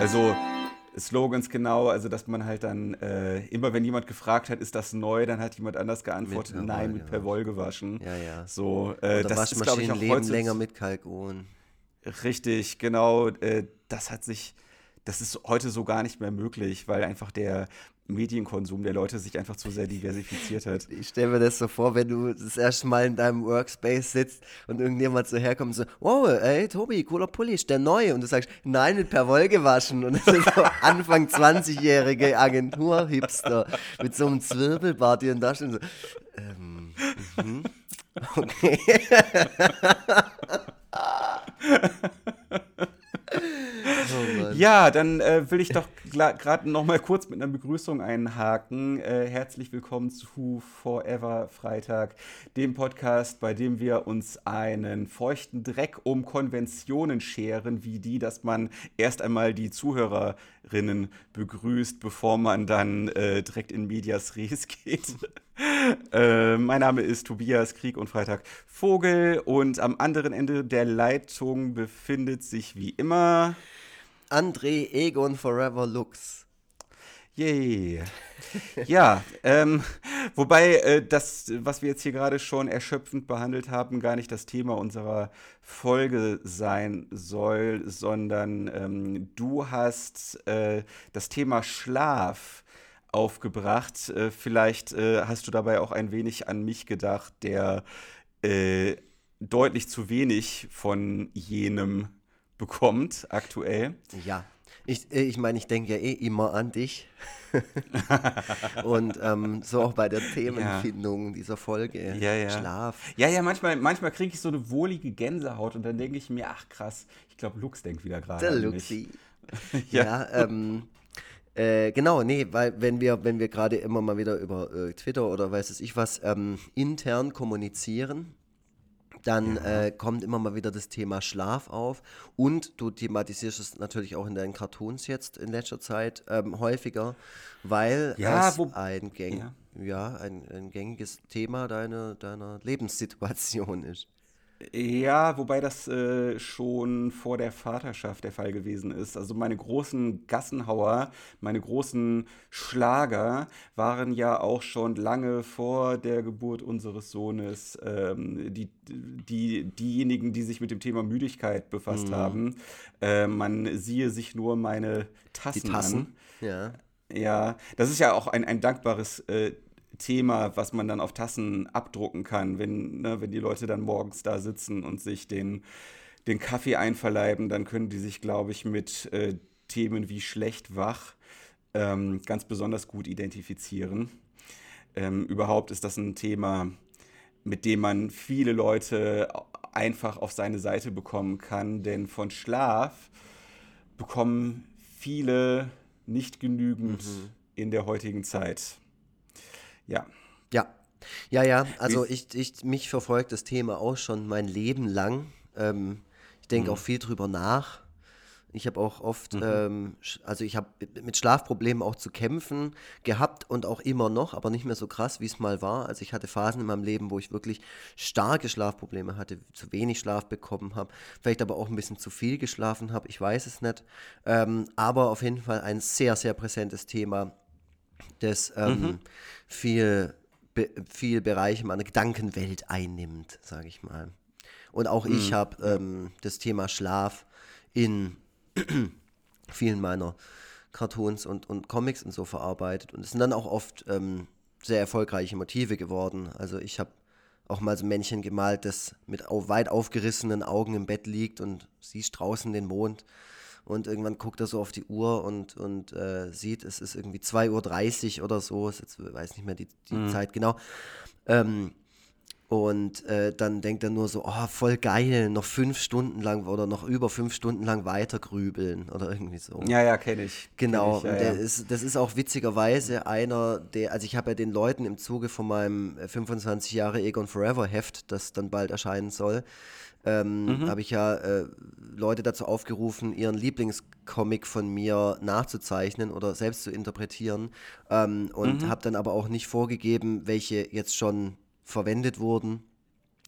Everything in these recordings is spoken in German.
Also Slogans genau, also dass man halt dann äh, immer, wenn jemand gefragt hat, ist das neu, dann hat jemand anders geantwortet, mit nein, mit Perwoll gewaschen. Ja, ja. So, äh, das ist glaube ich auch leben länger mit Kalkon. Richtig, genau. Äh, das hat sich, das ist heute so gar nicht mehr möglich, weil einfach der Medienkonsum der Leute sich einfach zu sehr diversifiziert hat. Ich stelle mir das so vor, wenn du das erste Mal in deinem Workspace sitzt und irgendjemand so herkommt und so, wow, ey, Tobi, cooler Pulli, ist der neu? Und du sagst, nein, mit per Woll gewaschen. Und das ist so Anfang 20-jährige Agentur-Hipster mit so einem Zwirbelbart, die dann da stehen so, ähm, mhm. okay. Ja, dann äh, will ich doch gerade noch mal kurz mit einer Begrüßung einhaken. Äh, herzlich willkommen zu Forever Freitag, dem Podcast, bei dem wir uns einen feuchten Dreck um Konventionen scheren, wie die, dass man erst einmal die Zuhörerinnen begrüßt, bevor man dann äh, direkt in Medias Res geht. Äh, mein Name ist Tobias Krieg und Freitag Vogel und am anderen Ende der Leitung befindet sich wie immer André Egon Forever Lux. Yay. ja, ähm, wobei äh, das, was wir jetzt hier gerade schon erschöpfend behandelt haben, gar nicht das Thema unserer Folge sein soll, sondern ähm, du hast äh, das Thema Schlaf aufgebracht. Äh, vielleicht äh, hast du dabei auch ein wenig an mich gedacht, der äh, deutlich zu wenig von jenem bekommt aktuell. Ja. Ich, äh, ich meine, ich denke ja eh immer an dich. und ähm, so auch bei der Themenfindung ja. dieser Folge. Ja, ja. Schlaf. Ja, ja, manchmal, manchmal kriege ich so eine wohlige Gänsehaut und dann denke ich mir, ach krass, ich glaube, Lux denkt wieder gerade. Der Luxi. ja, ja ähm, äh, genau, nee, weil wenn wir, wenn wir gerade immer mal wieder über äh, Twitter oder weiß es ich was ähm, intern kommunizieren, dann ja. äh, kommt immer mal wieder das Thema Schlaf auf und du thematisierst es natürlich auch in deinen Cartoons jetzt in letzter Zeit ähm, häufiger, weil ja, es ein, gäng ja ein, ein, gängiges Thema deiner, deiner Lebenssituation ist. Ja, wobei das äh, schon vor der Vaterschaft der Fall gewesen ist. Also meine großen Gassenhauer, meine großen Schlager waren ja auch schon lange vor der Geburt unseres Sohnes ähm, die, die, diejenigen, die sich mit dem Thema Müdigkeit befasst mhm. haben. Äh, man siehe sich nur meine Tassen, die Tassen? an. Ja. Ja, das ist ja auch ein, ein dankbares äh, Thema, was man dann auf Tassen abdrucken kann, wenn, ne, wenn die Leute dann morgens da sitzen und sich den, den Kaffee einverleiben, dann können die sich, glaube ich, mit äh, Themen wie schlecht wach ähm, ganz besonders gut identifizieren. Ähm, überhaupt ist das ein Thema, mit dem man viele Leute einfach auf seine Seite bekommen kann, denn von Schlaf bekommen viele nicht genügend mhm. in der heutigen Zeit. Ja. Ja. Ja, ja, also ich, ich, mich verfolgt das Thema auch schon mein Leben lang. Ähm, ich denke mhm. auch viel drüber nach. Ich habe auch oft, mhm. ähm, also ich habe mit Schlafproblemen auch zu kämpfen gehabt und auch immer noch, aber nicht mehr so krass, wie es mal war. Also ich hatte Phasen in meinem Leben, wo ich wirklich starke Schlafprobleme hatte, zu wenig Schlaf bekommen habe, vielleicht aber auch ein bisschen zu viel geschlafen habe, ich weiß es nicht. Ähm, aber auf jeden Fall ein sehr, sehr präsentes Thema das ähm, mhm. viel, be, viel Bereiche meiner Gedankenwelt einnimmt, sage ich mal. Und auch mhm. ich habe ähm, das Thema Schlaf in vielen meiner Cartoons und, und Comics und so verarbeitet. Und es sind dann auch oft ähm, sehr erfolgreiche Motive geworden. Also ich habe auch mal so ein Männchen gemalt, das mit weit aufgerissenen Augen im Bett liegt und siehst draußen den Mond. Und irgendwann guckt er so auf die Uhr und, und äh, sieht, es ist irgendwie 2.30 Uhr oder so, ich weiß nicht mehr die, die mhm. Zeit genau. Ähm, und äh, dann denkt er nur so, oh, voll geil, noch fünf Stunden lang oder noch über fünf Stunden lang weiter grübeln oder irgendwie so. Ja, ja, kenne ich. Genau, kenn ich, ja, ja. Ist, das ist auch witzigerweise einer, der, also ich habe ja den Leuten im Zuge von meinem 25 Jahre Egon Forever Heft, das dann bald erscheinen soll, ähm, mhm. habe ich ja äh, Leute dazu aufgerufen, ihren Lieblingscomic von mir nachzuzeichnen oder selbst zu interpretieren ähm, und mhm. habe dann aber auch nicht vorgegeben, welche jetzt schon verwendet wurden.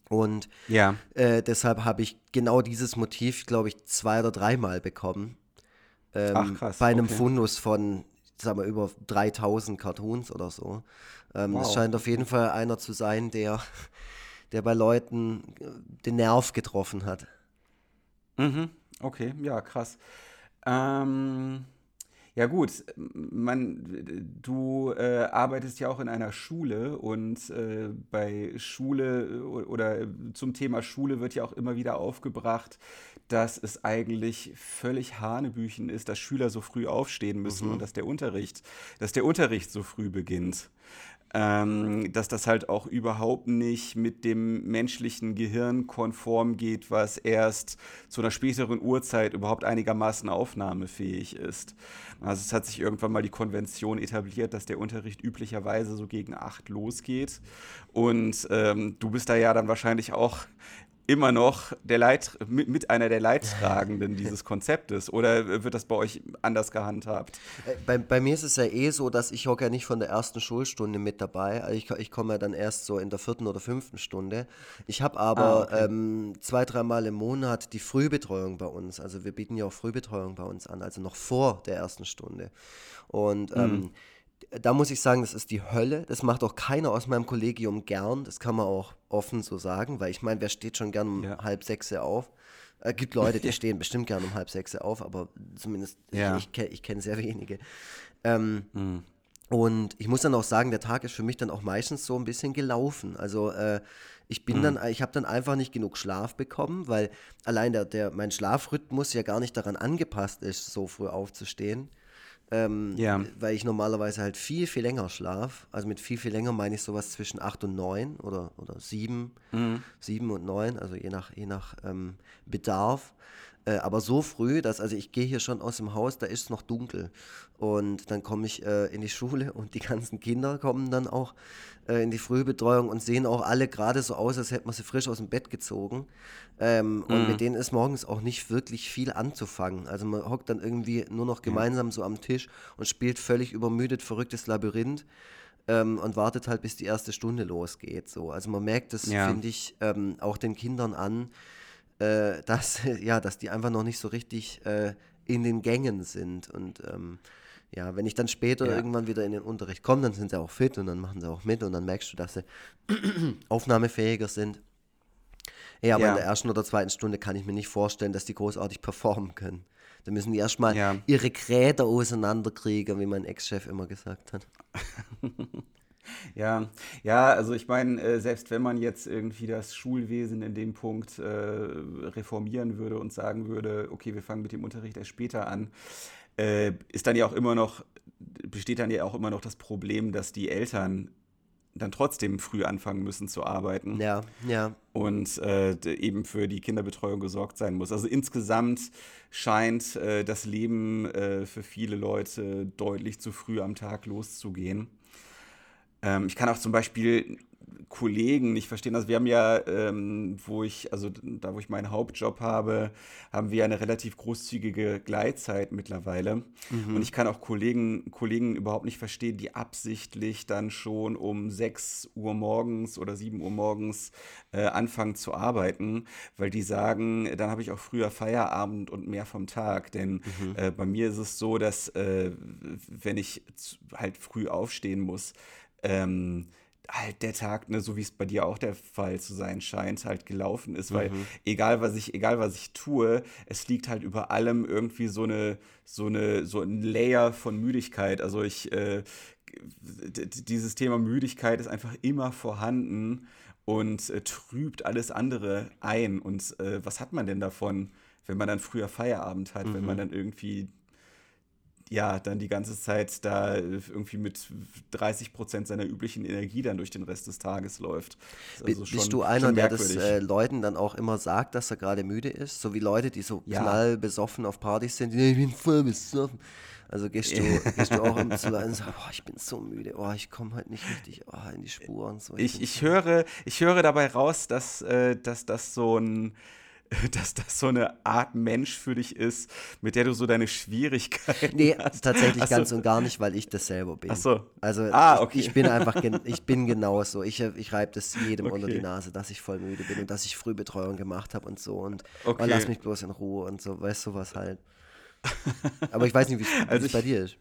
Und ja. äh, deshalb habe ich genau dieses Motiv, glaube ich, zwei oder dreimal bekommen. Ähm, Ach, krass, bei einem okay. Fundus von, sagen wir, über 3000 Cartoons oder so. Ähm, wow. Das scheint auf jeden Fall einer zu sein, der, der bei Leuten äh, den Nerv getroffen hat. Mhm. Okay, ja, krass. Ähm, ja gut, man, du äh, arbeitest ja auch in einer Schule und äh, bei Schule oder zum Thema Schule wird ja auch immer wieder aufgebracht, dass es eigentlich völlig Hanebüchen ist, dass Schüler so früh aufstehen müssen mhm. und dass der Unterricht, dass der Unterricht so früh beginnt ähm, dass das halt auch überhaupt nicht mit dem menschlichen Gehirn konform geht, was erst zu einer späteren Uhrzeit überhaupt einigermaßen aufnahmefähig ist. Also es hat sich irgendwann mal die Konvention etabliert, dass der Unterricht üblicherweise so gegen acht losgeht. Und ähm, du bist da ja dann wahrscheinlich auch immer noch der Leit mit, einer der Leidtragenden dieses Konzeptes oder wird das bei euch anders gehandhabt? Äh, bei, bei mir ist es ja eh so, dass ich hocke ja nicht von der ersten Schulstunde mit dabei. Also ich, ich komme ja dann erst so in der vierten oder fünften Stunde. Ich habe aber ah, okay. ähm, zwei, dreimal im Monat die Frühbetreuung bei uns. Also wir bieten ja auch Frühbetreuung bei uns an, also noch vor der ersten Stunde. Und ähm, mhm da muss ich sagen, das ist die Hölle. Das macht auch keiner aus meinem Kollegium gern. Das kann man auch offen so sagen, weil ich meine, wer steht schon gern um ja. halb sechs auf? Es äh, gibt Leute, die stehen bestimmt gern um halb sechs auf, aber zumindest ja. ich, ich, ich kenne sehr wenige. Ähm, mhm. Und ich muss dann auch sagen, der Tag ist für mich dann auch meistens so ein bisschen gelaufen. Also äh, ich bin mhm. dann, ich habe dann einfach nicht genug Schlaf bekommen, weil allein der, der, mein Schlafrhythmus ja gar nicht daran angepasst ist, so früh aufzustehen. Ähm, ja. Weil ich normalerweise halt viel, viel länger schlafe. Also mit viel, viel länger meine ich sowas zwischen 8 und 9 oder, oder 7, mhm. 7 und 9, also je nach, je nach ähm, Bedarf. Äh, aber so früh, dass, also ich gehe hier schon aus dem Haus, da ist es noch dunkel. Und dann komme ich äh, in die Schule und die ganzen Kinder kommen dann auch äh, in die Frühbetreuung und sehen auch alle gerade so aus, als hätten wir sie frisch aus dem Bett gezogen. Ähm, mhm. Und mit denen ist morgens auch nicht wirklich viel anzufangen. Also man hockt dann irgendwie nur noch gemeinsam so am Tisch und spielt völlig übermüdet verrücktes Labyrinth. Ähm, und wartet halt, bis die erste Stunde losgeht. So. Also man merkt das, ja. finde ich, ähm, auch den Kindern an, äh, dass, ja, dass die einfach noch nicht so richtig äh, in den Gängen sind. Und ähm, ja, wenn ich dann später ja. irgendwann wieder in den Unterricht komme, dann sind sie auch fit und dann machen sie auch mit und dann merkst du, dass sie aufnahmefähiger sind. Ja, aber ja. in der ersten oder zweiten Stunde kann ich mir nicht vorstellen, dass die großartig performen können. Da müssen die erstmal ja. ihre Gräder auseinanderkriegen, wie mein Ex-Chef immer gesagt hat. Ja, ja, also ich meine, äh, selbst wenn man jetzt irgendwie das Schulwesen in dem Punkt äh, reformieren würde und sagen würde, okay, wir fangen mit dem Unterricht erst später an, äh, ist dann ja auch immer noch, besteht dann ja auch immer noch das Problem, dass die Eltern dann trotzdem früh anfangen müssen zu arbeiten. Ja, ja. Und äh, eben für die Kinderbetreuung gesorgt sein muss. Also insgesamt scheint äh, das Leben äh, für viele Leute deutlich zu früh am Tag loszugehen. Ähm, ich kann auch zum Beispiel Kollegen nicht verstehen. Also wir haben ja, ähm, wo ich, also da wo ich meinen Hauptjob habe, haben wir eine relativ großzügige Gleitzeit mittlerweile. Mhm. Und ich kann auch Kollegen, Kollegen überhaupt nicht verstehen, die absichtlich dann schon um 6 Uhr morgens oder 7 Uhr morgens äh, anfangen zu arbeiten, weil die sagen, dann habe ich auch früher Feierabend und mehr vom Tag. Denn mhm. äh, bei mir ist es so, dass äh, wenn ich halt früh aufstehen muss, ähm, halt der Tag, ne, so wie es bei dir auch der Fall zu sein scheint, halt gelaufen ist, weil mhm. egal was ich, egal was ich tue, es liegt halt über allem irgendwie so eine, so eine, so ein Layer von Müdigkeit. Also ich, äh, dieses Thema Müdigkeit ist einfach immer vorhanden und äh, trübt alles andere ein. Und äh, was hat man denn davon, wenn man dann früher Feierabend hat, mhm. wenn man mhm. dann irgendwie ja, dann die ganze Zeit da irgendwie mit 30 Prozent seiner üblichen Energie dann durch den Rest des Tages läuft. Also Bist schon, du einer, der das äh, Leuten dann auch immer sagt, dass er gerade müde ist? So wie Leute, die so ja. knallbesoffen auf Partys sind, ich bin voll besoffen. Also gehst du, gehst du auch immer zu Leuten und sagst, oh, ich bin so müde, oh, ich komme halt nicht richtig oh, in die Spur und so. Ich, ich, ich höre, ich höre dabei raus, dass, äh, dass das so ein dass das so eine Art Mensch für dich ist, mit der du so deine Schwierigkeiten nee, hast. Nee, tatsächlich ganz und gar nicht, weil ich das selber bin. Ach so. Also ah, okay. ich, ich, bin einfach, ich bin genauso. Ich, ich reibe das jedem okay. unter die Nase, dass ich voll müde bin und dass ich Frühbetreuung gemacht habe und so und okay. oh, lass mich bloß in Ruhe und so, weißt du was halt. Aber ich weiß nicht, wie also es bei dir ist.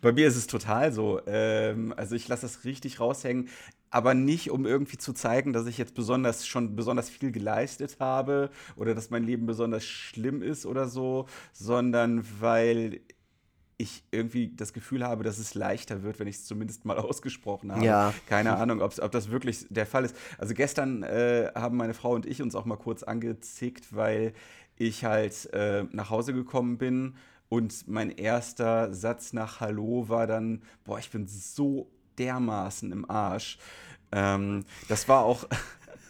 Bei mir ist es total so. Ähm, also ich lasse das richtig raushängen, aber nicht, um irgendwie zu zeigen, dass ich jetzt besonders schon besonders viel geleistet habe oder dass mein Leben besonders schlimm ist oder so, sondern weil ich irgendwie das Gefühl habe, dass es leichter wird, wenn ich es zumindest mal ausgesprochen habe. Ja. Keine Ahnung, ob das wirklich der Fall ist. Also gestern äh, haben meine Frau und ich uns auch mal kurz angezickt, weil ich halt äh, nach Hause gekommen bin und mein erster Satz nach Hallo war dann, boah, ich bin so dermaßen im Arsch. Ähm, das war auch,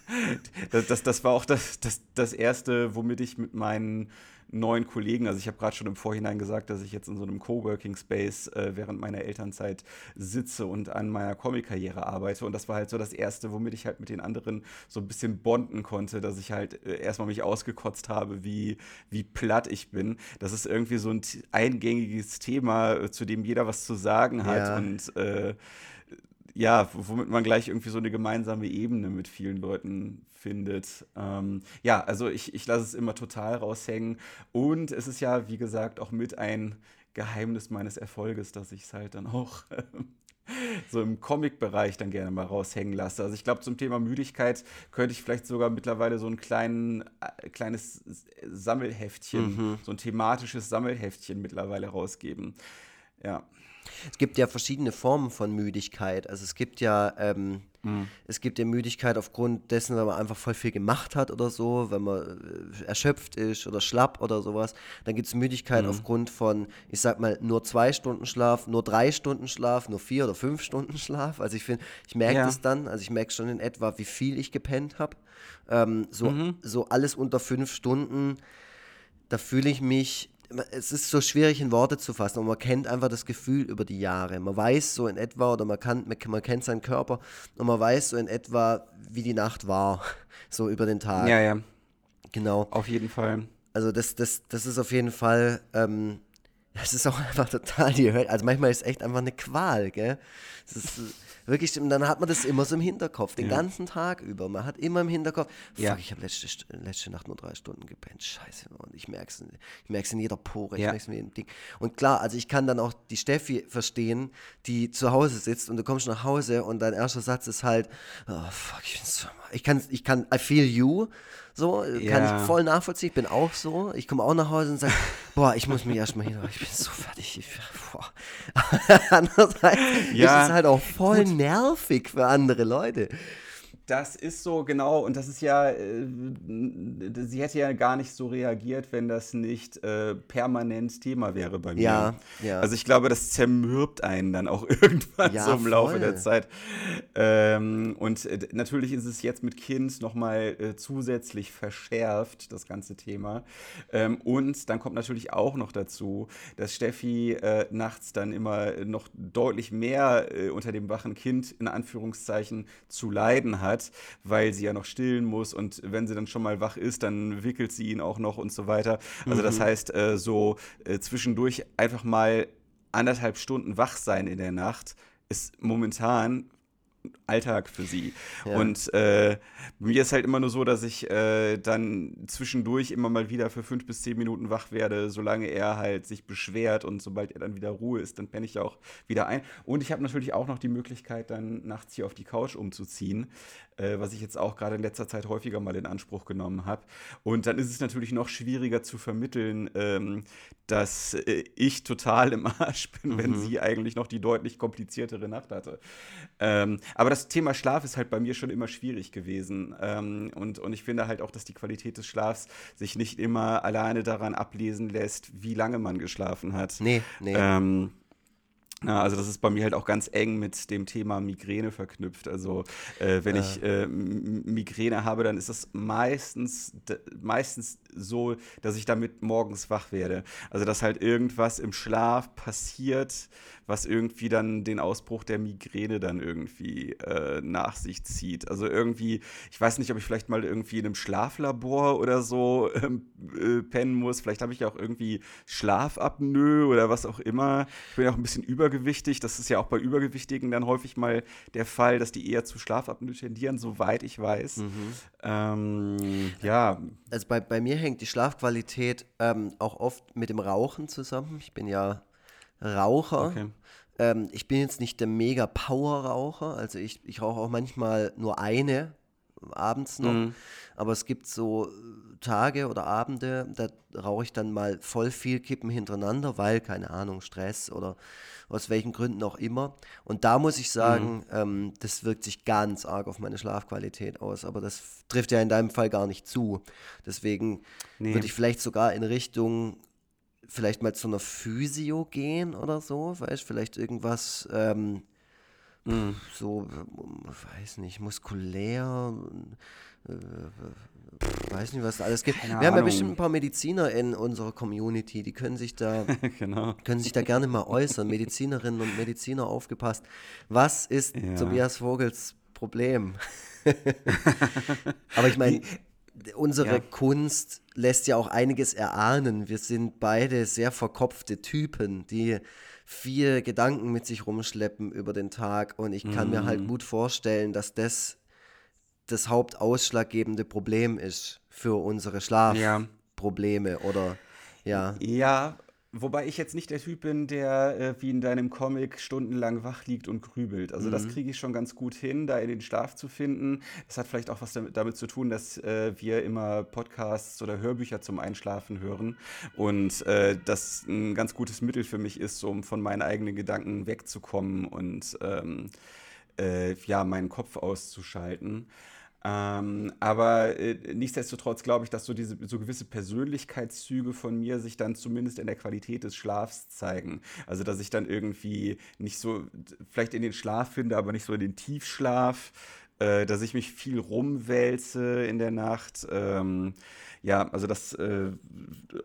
das, das, das, war auch das, das, das erste, womit ich mit meinen neuen Kollegen. Also ich habe gerade schon im Vorhinein gesagt, dass ich jetzt in so einem Coworking Space äh, während meiner Elternzeit sitze und an meiner Comic-Karriere arbeite. Und das war halt so das Erste, womit ich halt mit den anderen so ein bisschen bonden konnte, dass ich halt äh, erstmal mich ausgekotzt habe, wie, wie platt ich bin. Das ist irgendwie so ein eingängiges Thema, äh, zu dem jeder was zu sagen hat. Ja. Und äh, ja, womit man gleich irgendwie so eine gemeinsame Ebene mit vielen Leuten findet. Ähm, ja, also ich, ich lasse es immer total raushängen. Und es ist ja, wie gesagt, auch mit ein Geheimnis meines Erfolges, dass ich es halt dann auch so im Comic-Bereich dann gerne mal raushängen lasse. Also ich glaube, zum Thema Müdigkeit könnte ich vielleicht sogar mittlerweile so ein kleinen, äh, kleines Sammelheftchen, mhm. so ein thematisches Sammelheftchen mittlerweile rausgeben. Ja. Es gibt ja verschiedene Formen von Müdigkeit. Also es gibt ja, ähm, mhm. es gibt ja Müdigkeit aufgrund dessen, wenn man einfach voll viel gemacht hat oder so, wenn man äh, erschöpft ist oder schlapp oder sowas. Dann gibt es Müdigkeit mhm. aufgrund von, ich sag mal, nur zwei Stunden Schlaf, nur drei Stunden Schlaf, nur vier oder fünf Stunden Schlaf. Also ich finde, ich merke ja. das dann, also ich merke schon in etwa, wie viel ich gepennt habe. Ähm, so, mhm. so alles unter fünf Stunden, da fühle ich mich es ist so schwierig in Worte zu fassen, und man kennt einfach das Gefühl über die Jahre. Man weiß so in etwa, oder man, kann, man kennt seinen Körper und man weiß so in etwa, wie die Nacht war, so über den Tag. Ja, ja. Genau. Auf jeden Fall. Also das, das, das ist auf jeden Fall, ähm, das ist auch einfach total die Hölle. Also manchmal ist es echt einfach eine Qual, gell? Das ist, Wirklich, und dann hat man das immer so im Hinterkopf, den ja. ganzen Tag über. Man hat immer im Hinterkopf, fuck, ja. ich habe letzte, letzte Nacht nur drei Stunden gepennt. Scheiße, und ich merke es ich merk's in jeder Pore, ich merke es in jedem Ding. Und klar, also ich kann dann auch die Steffi verstehen, die zu Hause sitzt und du kommst nach Hause und dein erster Satz ist halt, oh fuck, ich bin so, ich kann, ich kann, I feel you, so, ja. kann ich voll nachvollziehen. Ich bin auch so. Ich komme auch nach Hause und sage, boah, ich muss mich erstmal hin, ich bin so fertig. Ich, boah. Andererseits ja. ist es halt auch voll nervig für andere Leute. Das ist so, genau. Und das ist ja, äh, sie hätte ja gar nicht so reagiert, wenn das nicht äh, permanent Thema wäre bei mir. Ja, ja. Also ich glaube, das zermürbt einen dann auch irgendwann ja, so im voll. Laufe der Zeit. Ähm, und äh, natürlich ist es jetzt mit Kind nochmal äh, zusätzlich verschärft, das ganze Thema. Ähm, und dann kommt natürlich auch noch dazu, dass Steffi äh, nachts dann immer noch deutlich mehr äh, unter dem wachen Kind in Anführungszeichen zu leiden hat hat, weil sie ja noch stillen muss und wenn sie dann schon mal wach ist, dann wickelt sie ihn auch noch und so weiter. Also das mhm. heißt, äh, so äh, zwischendurch einfach mal anderthalb Stunden wach sein in der Nacht ist momentan Alltag für sie. Ja. Und äh, mir ist halt immer nur so, dass ich äh, dann zwischendurch immer mal wieder für fünf bis zehn Minuten wach werde, solange er halt sich beschwert und sobald er dann wieder Ruhe ist, dann penne ich auch wieder ein. Und ich habe natürlich auch noch die Möglichkeit, dann nachts hier auf die Couch umzuziehen, äh, was ich jetzt auch gerade in letzter Zeit häufiger mal in Anspruch genommen habe. Und dann ist es natürlich noch schwieriger zu vermitteln, ähm, dass äh, ich total im Arsch bin, mhm. wenn sie eigentlich noch die deutlich kompliziertere Nacht hatte. Ähm, aber das Thema Schlaf ist halt bei mir schon immer schwierig gewesen. Ähm, und, und ich finde halt auch, dass die Qualität des Schlafs sich nicht immer alleine daran ablesen lässt, wie lange man geschlafen hat. Nee, nee. Ähm, ja, also das ist bei mir halt auch ganz eng mit dem Thema Migräne verknüpft. Also äh, wenn äh. ich äh, Migräne habe, dann ist das meistens, meistens so, dass ich damit morgens wach werde. Also dass halt irgendwas im Schlaf passiert, was irgendwie dann den Ausbruch der Migräne dann irgendwie äh, nach sich zieht. Also irgendwie, ich weiß nicht, ob ich vielleicht mal irgendwie in einem Schlaflabor oder so ähm, äh, pennen muss. Vielleicht habe ich auch irgendwie Schlafapnoe oder was auch immer. Ich bin ja auch ein bisschen übergewichtig übergewichtig. Das ist ja auch bei Übergewichtigen dann häufig mal der Fall, dass die eher zu Schlafapnoe tendieren, soweit ich weiß. Mhm. Ähm, ja. Also bei, bei mir hängt die Schlafqualität ähm, auch oft mit dem Rauchen zusammen. Ich bin ja Raucher. Okay. Ähm, ich bin jetzt nicht der mega Power-Raucher. Also ich, ich rauche auch manchmal nur eine abends noch. Mhm. Aber es gibt so Tage oder Abende, da rauche ich dann mal voll viel Kippen hintereinander, weil, keine Ahnung, Stress oder aus welchen Gründen auch immer. Und da muss ich sagen, mhm. ähm, das wirkt sich ganz arg auf meine Schlafqualität aus. Aber das trifft ja in deinem Fall gar nicht zu. Deswegen nee. würde ich vielleicht sogar in Richtung vielleicht mal zu einer Physio gehen oder so, weißt vielleicht irgendwas ähm, mhm. so, weiß nicht, muskulär, äh, weiß nicht, was da alles gibt. Keine Wir Ahnung. haben ja bestimmt ein paar Mediziner in unserer Community, die können sich da, genau. können sich da gerne mal äußern. Medizinerinnen und Mediziner aufgepasst. Was ist ja. Tobias Vogels Problem? Aber ich meine, unsere ja. Kunst lässt ja auch einiges erahnen. Wir sind beide sehr verkopfte Typen, die viel Gedanken mit sich rumschleppen über den Tag. Und ich kann mhm. mir halt mhm. gut vorstellen, dass das das hauptausschlaggebende Problem ist für unsere Schlafprobleme ja. oder ja. Ja, Wobei ich jetzt nicht der Typ bin, der äh, wie in deinem Comic stundenlang wach liegt und grübelt. Also mhm. das kriege ich schon ganz gut hin, da in den Schlaf zu finden. Das hat vielleicht auch was damit, damit zu tun, dass äh, wir immer Podcasts oder Hörbücher zum Einschlafen hören und äh, das ein ganz gutes Mittel für mich ist, um von meinen eigenen Gedanken wegzukommen und ähm, äh, ja meinen Kopf auszuschalten. Ähm, aber äh, nichtsdestotrotz glaube ich, dass so diese so gewisse Persönlichkeitszüge von mir sich dann zumindest in der Qualität des Schlafs zeigen. Also dass ich dann irgendwie nicht so vielleicht in den Schlaf finde, aber nicht so in den Tiefschlaf, äh, dass ich mich viel rumwälze in der Nacht. Ähm, ja, also das, äh,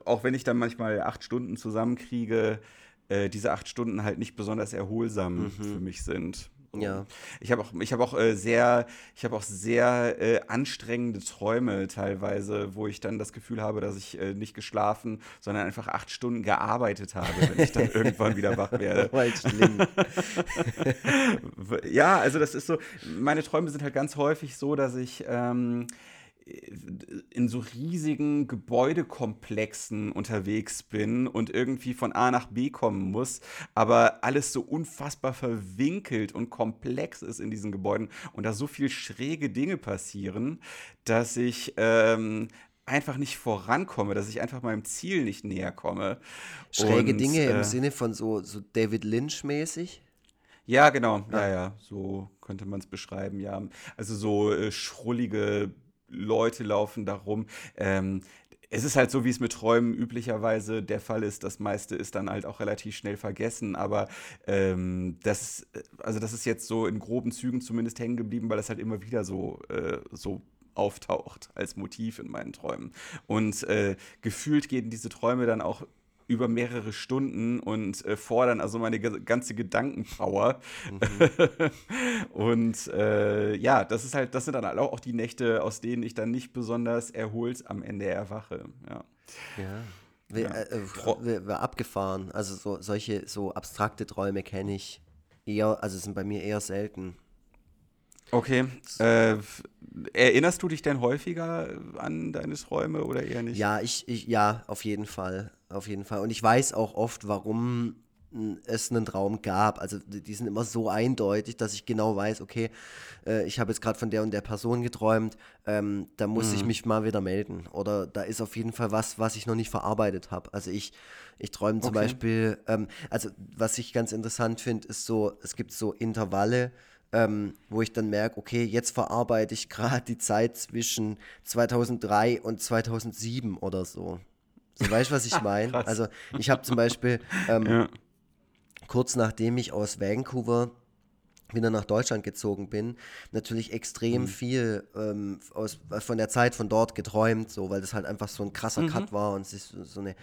auch wenn ich dann manchmal acht Stunden zusammenkriege, äh, diese acht Stunden halt nicht besonders erholsam mhm. für mich sind. Ja. Ich habe auch, ich habe auch äh, sehr, ich habe auch sehr äh, anstrengende Träume teilweise, wo ich dann das Gefühl habe, dass ich äh, nicht geschlafen, sondern einfach acht Stunden gearbeitet habe, wenn ich dann irgendwann wieder wach werde. ja, also das ist so. Meine Träume sind halt ganz häufig so, dass ich ähm, in so riesigen Gebäudekomplexen unterwegs bin und irgendwie von A nach B kommen muss, aber alles so unfassbar verwinkelt und komplex ist in diesen Gebäuden und da so viel schräge Dinge passieren, dass ich ähm, einfach nicht vorankomme, dass ich einfach meinem Ziel nicht näher komme. Schräge und, Dinge äh, im Sinne von so, so David Lynch-mäßig? Ja, genau. Ja, ja, so könnte man es beschreiben, ja. Also so äh, schrullige Leute laufen da rum. Ähm, es ist halt so, wie es mit Träumen üblicherweise der Fall ist. Das meiste ist dann halt auch relativ schnell vergessen. Aber ähm, das, also das ist jetzt so in groben Zügen zumindest hängen geblieben, weil es halt immer wieder so, äh, so auftaucht als Motiv in meinen Träumen. Und äh, gefühlt gehen diese Träume dann auch über mehrere Stunden und äh, fordern also meine ganze Gedankenpower. Mhm. und äh, ja, das ist halt, das sind dann halt auch die Nächte, aus denen ich dann nicht besonders erholt am Ende erwache. Ja. ja. Wir, ja. Äh, wir, wir abgefahren. Also so, solche so abstrakte Träume kenne ich eher, also sind bei mir eher selten. Okay. Äh, erinnerst du dich denn häufiger an deine Träume oder eher nicht? Ja, ich, ich, ja, auf jeden Fall. Auf jeden Fall. Und ich weiß auch oft, warum es einen Traum gab. Also die sind immer so eindeutig, dass ich genau weiß, okay, äh, ich habe jetzt gerade von der und der Person geträumt, ähm, da muss mhm. ich mich mal wieder melden. Oder da ist auf jeden Fall was, was ich noch nicht verarbeitet habe. Also ich, ich träume zum okay. Beispiel, ähm, also was ich ganz interessant finde, ist so, es gibt so Intervalle, ähm, wo ich dann merke, okay, jetzt verarbeite ich gerade die Zeit zwischen 2003 und 2007 oder so. So weißt du, was ich meine? also ich habe zum Beispiel ähm, ja. kurz nachdem ich aus Vancouver wieder nach Deutschland gezogen bin, natürlich extrem mhm. viel ähm, aus, von der Zeit von dort geträumt, so, weil das halt einfach so ein krasser mhm. Cut war und es ist so eine,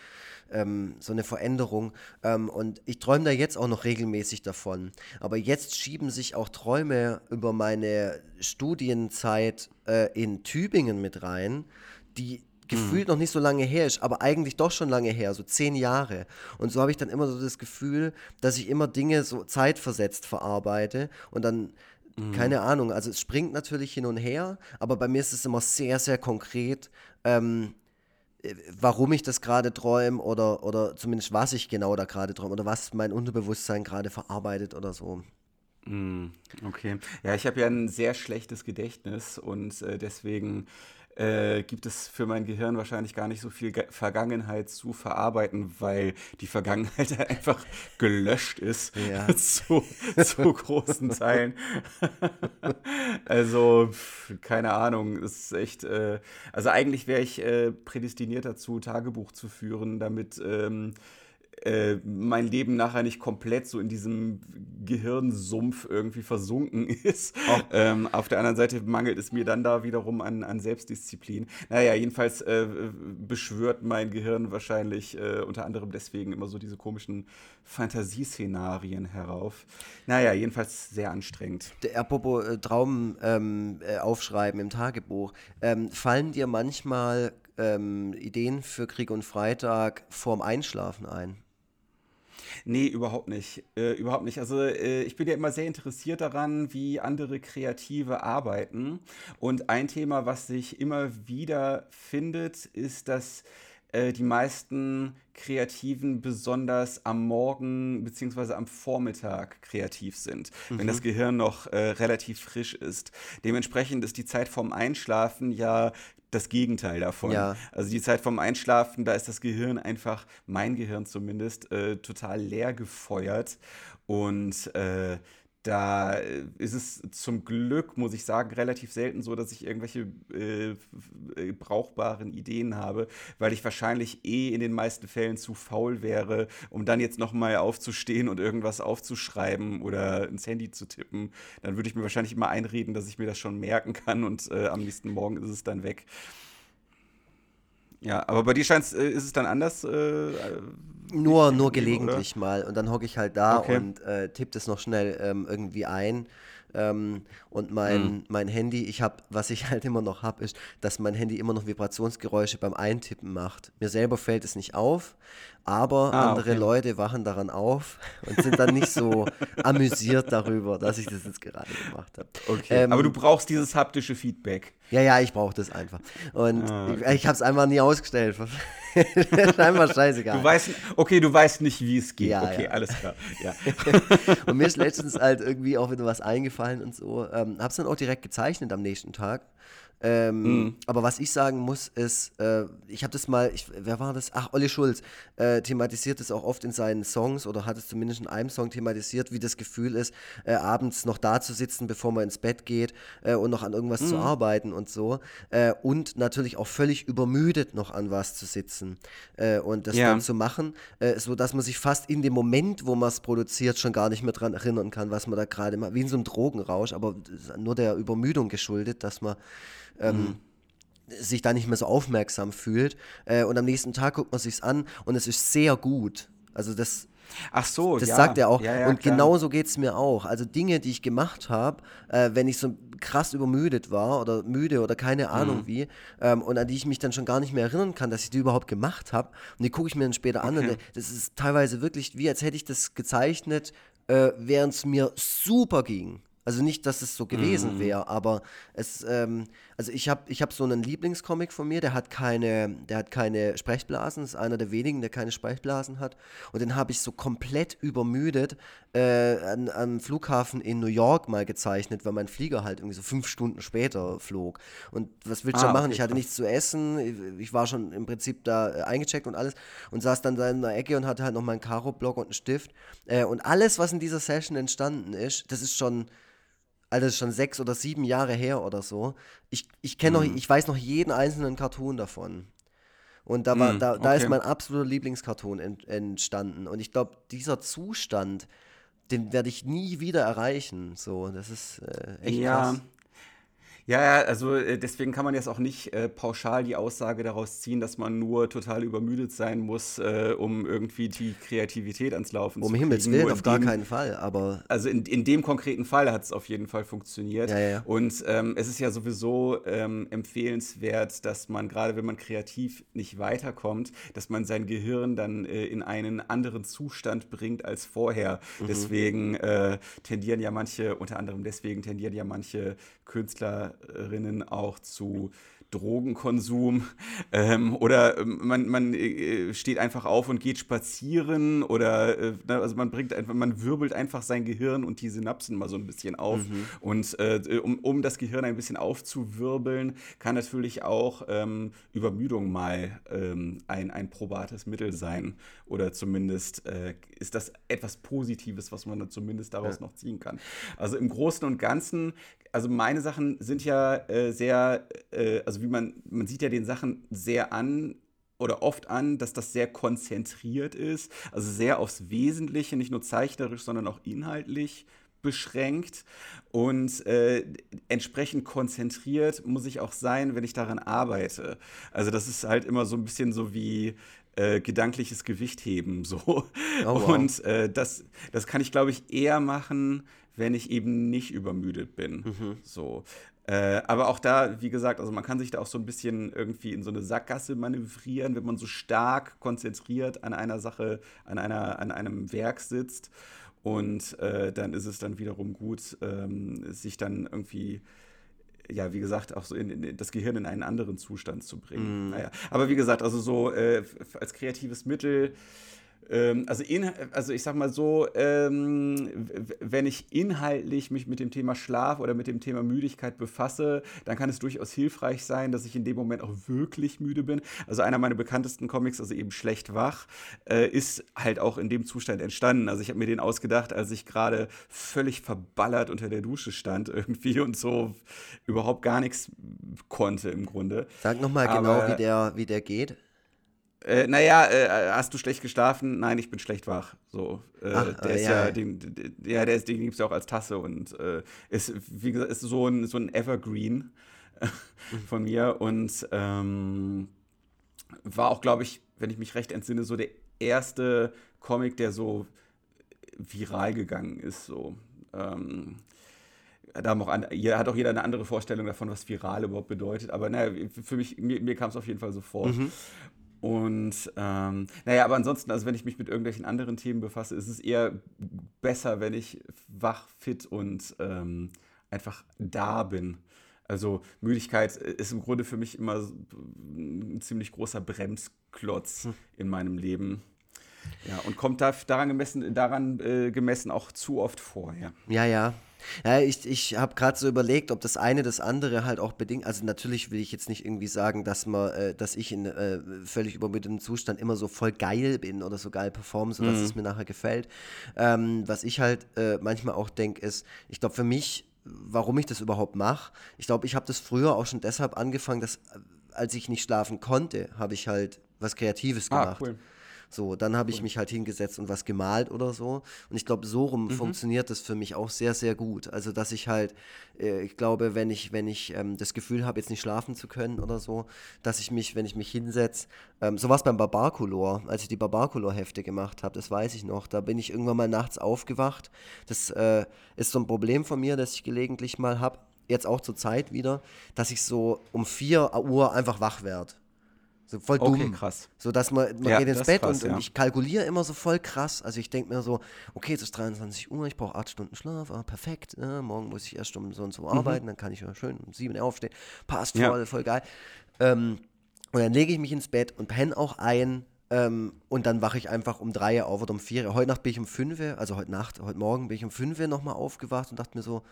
ähm, so eine Veränderung. Ähm, und ich träume da jetzt auch noch regelmäßig davon. Aber jetzt schieben sich auch Träume über meine Studienzeit äh, in Tübingen mit rein, die gefühlt mhm. noch nicht so lange her ist, aber eigentlich doch schon lange her, so zehn Jahre. Und so habe ich dann immer so das Gefühl, dass ich immer Dinge so zeitversetzt verarbeite und dann, mhm. keine Ahnung, also es springt natürlich hin und her, aber bei mir ist es immer sehr, sehr konkret. Ähm, äh, warum ich das gerade träume oder, oder zumindest was ich genau da gerade träume oder was mein Unterbewusstsein gerade verarbeitet oder so. Mhm. Okay. Ja, ich habe ja ein sehr schlechtes Gedächtnis und äh, deswegen äh, gibt es für mein Gehirn wahrscheinlich gar nicht so viel Ge Vergangenheit zu verarbeiten, weil die Vergangenheit einfach gelöscht ist ja. zu, zu großen Teilen. also, keine Ahnung, ist echt, äh, also eigentlich wäre ich äh, prädestiniert dazu, Tagebuch zu führen, damit ähm, äh, mein Leben nachher nicht komplett so in diesem Gehirnsumpf irgendwie versunken ist. Oh. Ähm, auf der anderen Seite mangelt es mir dann da wiederum an, an Selbstdisziplin. Naja, jedenfalls äh, beschwört mein Gehirn wahrscheinlich äh, unter anderem deswegen immer so diese komischen Fantasieszenarien herauf. Naja, jedenfalls sehr anstrengend. Apropos äh, Traum ähm, äh, aufschreiben im Tagebuch. Ähm, fallen dir manchmal ähm, Ideen für Krieg und Freitag vorm Einschlafen ein? Nee, überhaupt nicht. Äh, überhaupt nicht. Also äh, ich bin ja immer sehr interessiert daran, wie andere Kreative arbeiten. Und ein Thema, was sich immer wieder findet, ist, dass äh, die meisten Kreativen besonders am Morgen bzw. am Vormittag kreativ sind, mhm. wenn das mhm. Gehirn noch äh, relativ frisch ist. Dementsprechend ist die Zeit vorm Einschlafen ja das Gegenteil davon. Ja. Also die Zeit vom Einschlafen, da ist das Gehirn einfach, mein Gehirn zumindest, äh, total leer gefeuert. Und äh, da ist es zum Glück, muss ich sagen, relativ selten so, dass ich irgendwelche äh, äh, brauchbaren Ideen habe, weil ich wahrscheinlich eh in den meisten Fällen zu faul wäre, um dann jetzt nochmal aufzustehen und irgendwas aufzuschreiben oder ins Handy zu tippen. Dann würde ich mir wahrscheinlich immer einreden, dass ich mir das schon merken kann und äh, am nächsten Morgen ist es dann weg. Ja, aber bei dir scheint äh, ist es dann anders. Äh, nur, nur gelegentlich oder? mal. Und dann hocke ich halt da okay. und äh, tippe das noch schnell ähm, irgendwie ein. Ähm, und mein, mhm. mein Handy, ich habe, was ich halt immer noch habe, ist, dass mein Handy immer noch Vibrationsgeräusche beim Eintippen macht. Mir selber fällt es nicht auf, aber ah, andere okay. Leute wachen daran auf und sind dann nicht so amüsiert darüber, dass ich das jetzt gerade gemacht habe. Okay. Ähm, aber du brauchst dieses haptische Feedback. Ja, ja, ich brauche das einfach. Und ah, okay. ich, ich habe es einfach nie ausgestellt. einfach scheißegal. Du weißt, okay, du weißt nicht, wie es geht. Ja, okay, ja. alles klar. Ja. und mir ist letztens halt irgendwie auch wieder was eingefallen und so. Ähm, habe es dann auch direkt gezeichnet am nächsten Tag. Ähm, mhm. Aber was ich sagen muss, ist, äh, ich habe das mal, ich, wer war das? Ach, Olli Schulz äh, thematisiert es auch oft in seinen Songs oder hat es zumindest in einem Song thematisiert, wie das Gefühl ist, äh, abends noch da zu sitzen, bevor man ins Bett geht äh, und noch an irgendwas mhm. zu arbeiten und so. Äh, und natürlich auch völlig übermüdet noch an was zu sitzen äh, und das ja. dann zu machen, äh, so dass man sich fast in dem Moment, wo man es produziert, schon gar nicht mehr dran erinnern kann, was man da gerade macht, wie in so einem Drogenrausch, aber nur der Übermüdung geschuldet, dass man ähm, mhm sich da nicht mehr so aufmerksam fühlt. Äh, und am nächsten Tag guckt man sich's an und es ist sehr gut. Also das. Ach so, das ja. sagt er auch. Ja, ja, und klar. genauso geht es mir auch. Also Dinge, die ich gemacht habe, äh, wenn ich so krass übermüdet war oder müde oder keine Ahnung mhm. wie, ähm, und an die ich mich dann schon gar nicht mehr erinnern kann, dass ich die überhaupt gemacht habe. Und die gucke ich mir dann später okay. an und das ist teilweise wirklich wie, als hätte ich das gezeichnet, äh, während es mir super ging. Also nicht, dass es so gewesen mhm. wäre, aber es, ähm, also ich habe ich hab so einen Lieblingscomic von mir, der hat keine, der hat keine Sprechblasen, ist einer der wenigen, der keine Sprechblasen hat. Und den habe ich so komplett übermüdet äh, an, am Flughafen in New York mal gezeichnet, weil mein Flieger halt irgendwie so fünf Stunden später flog. Und was willst du ah, machen? Okay, ich hatte nichts zu essen, ich, ich, war schon im Prinzip da äh, eingecheckt und alles und saß dann da in der Ecke und hatte halt noch meinen Karo-Block und einen Stift. Äh, und alles, was in dieser Session entstanden ist, das ist schon also schon sechs oder sieben Jahre her oder so. Ich, ich kenne mhm. noch, ich weiß noch jeden einzelnen Cartoon davon. Und da, war, mhm, da, da okay. ist mein absoluter Lieblingscartoon ent, entstanden. Und ich glaube, dieser Zustand, den werde ich nie wieder erreichen. So, das ist äh, echt ja. krass. Ja, ja, also äh, deswegen kann man jetzt auch nicht äh, pauschal die Aussage daraus ziehen, dass man nur total übermüdet sein muss, äh, um irgendwie die Kreativität ans Laufen um zu kriegen. Um Himmels Willen, auf dem, gar keinen Fall, aber... Also in, in dem konkreten Fall hat es auf jeden Fall funktioniert. Ja, ja. Und ähm, es ist ja sowieso ähm, empfehlenswert, dass man gerade, wenn man kreativ nicht weiterkommt, dass man sein Gehirn dann äh, in einen anderen Zustand bringt als vorher. Mhm. Deswegen äh, tendieren ja manche, unter anderem deswegen tendieren ja manche Künstlerinnen auch zu Drogenkonsum ähm, oder ähm, man, man äh, steht einfach auf und geht spazieren oder äh, ne, also man bringt einfach, man wirbelt einfach sein Gehirn und die Synapsen mal so ein bisschen auf. Mhm. Und äh, um, um das Gehirn ein bisschen aufzuwirbeln, kann natürlich auch ähm, Übermüdung mal ähm, ein, ein probates Mittel sein. Oder zumindest äh, ist das etwas Positives, was man dann zumindest daraus ja. noch ziehen kann. Also im Großen und Ganzen also meine Sachen sind ja äh, sehr, äh, also wie man, man sieht ja den Sachen sehr an oder oft an, dass das sehr konzentriert ist, also sehr aufs Wesentliche, nicht nur zeichnerisch, sondern auch inhaltlich beschränkt und äh, entsprechend konzentriert muss ich auch sein, wenn ich daran arbeite. Also das ist halt immer so ein bisschen so wie äh, gedankliches Gewicht heben so. Oh, wow. Und äh, das, das kann ich, glaube ich, eher machen, wenn ich eben nicht übermüdet bin. Mhm. So. Äh, aber auch da, wie gesagt, also man kann sich da auch so ein bisschen irgendwie in so eine Sackgasse manövrieren, wenn man so stark konzentriert an einer Sache, an, einer, an einem Werk sitzt. Und äh, dann ist es dann wiederum gut, ähm, sich dann irgendwie ja, wie gesagt, auch so in, in, das Gehirn in einen anderen Zustand zu bringen. Mm. Naja. Aber wie gesagt, also so äh, als kreatives Mittel also, in, also ich sag mal so, ähm, wenn ich inhaltlich mich mit dem Thema Schlaf oder mit dem Thema Müdigkeit befasse, dann kann es durchaus hilfreich sein, dass ich in dem Moment auch wirklich müde bin. Also einer meiner bekanntesten Comics, also eben Schlecht wach, äh, ist halt auch in dem Zustand entstanden. Also ich habe mir den ausgedacht, als ich gerade völlig verballert unter der Dusche stand irgendwie und so überhaupt gar nichts konnte im Grunde. Sag nochmal genau, wie der, wie der geht. Äh, naja, äh, hast du schlecht geschlafen? Nein, ich bin schlecht wach. So, äh, Ach, der ist ja, ja, den, ja, der ist, den gibt es ja auch als Tasse und äh, ist, wie gesagt, ist so ein, so ein Evergreen von mir und ähm, war auch, glaube ich, wenn ich mich recht entsinne, so der erste Comic, der so viral gegangen ist. So. Ähm, da haben auch an, hat auch jeder eine andere Vorstellung davon, was viral überhaupt bedeutet. Aber naja, für mich, mir, mir kam es auf jeden Fall so vor. Mhm. Und ähm, naja, aber ansonsten, also wenn ich mich mit irgendwelchen anderen Themen befasse, ist es eher besser, wenn ich wach, fit und ähm, einfach da bin. Also Müdigkeit ist im Grunde für mich immer ein ziemlich großer Bremsklotz hm. in meinem Leben. Ja, und kommt da, daran, gemessen, daran äh, gemessen auch zu oft vor. Ja, ja. ja. Ja, ich, ich habe gerade so überlegt, ob das eine das andere halt auch bedingt. Also natürlich will ich jetzt nicht irgendwie sagen, dass man, äh, dass ich in äh, völlig übermüdetem Zustand immer so voll geil bin oder so geil performe, sodass mhm. es mir nachher gefällt. Ähm, was ich halt äh, manchmal auch denke, ist, ich glaube für mich, warum ich das überhaupt mache, ich glaube, ich habe das früher auch schon deshalb angefangen, dass äh, als ich nicht schlafen konnte, habe ich halt was Kreatives ah, gemacht. Ah, cool. So, dann habe ich mich halt hingesetzt und was gemalt oder so. Und ich glaube, so rum mhm. funktioniert das für mich auch sehr, sehr gut. Also, dass ich halt, äh, ich glaube, wenn ich, wenn ich ähm, das Gefühl habe, jetzt nicht schlafen zu können oder so, dass ich mich, wenn ich mich hinsetze, ähm, so war es beim Barbarcolor, als ich die Barbarcolor-Hefte gemacht habe, das weiß ich noch. Da bin ich irgendwann mal nachts aufgewacht. Das äh, ist so ein Problem von mir, das ich gelegentlich mal habe jetzt auch zur Zeit wieder, dass ich so um 4 Uhr einfach wach werde. So voll dumm. Okay, krass. So dass man, man ja, geht ins Bett krass, und, ja. und, ich kalkuliere immer so voll krass. Also ich denke mir so, okay, es ist 23 Uhr, ich brauche 8 Stunden Schlaf, ah, perfekt. Ja, morgen muss ich erst um so und so mhm. arbeiten, dann kann ich ja schön um 7 Uhr aufstehen. Passt voll, voll geil. Ähm, und dann lege ich mich ins Bett und penne auch ein. Ähm, und dann wache ich einfach um 3 Uhr auf oder um 4 Uhr. Heute Nacht bin ich um 5 Uhr, also heute Nacht, heute Morgen bin ich um 5 Uhr nochmal aufgewacht und dachte mir so,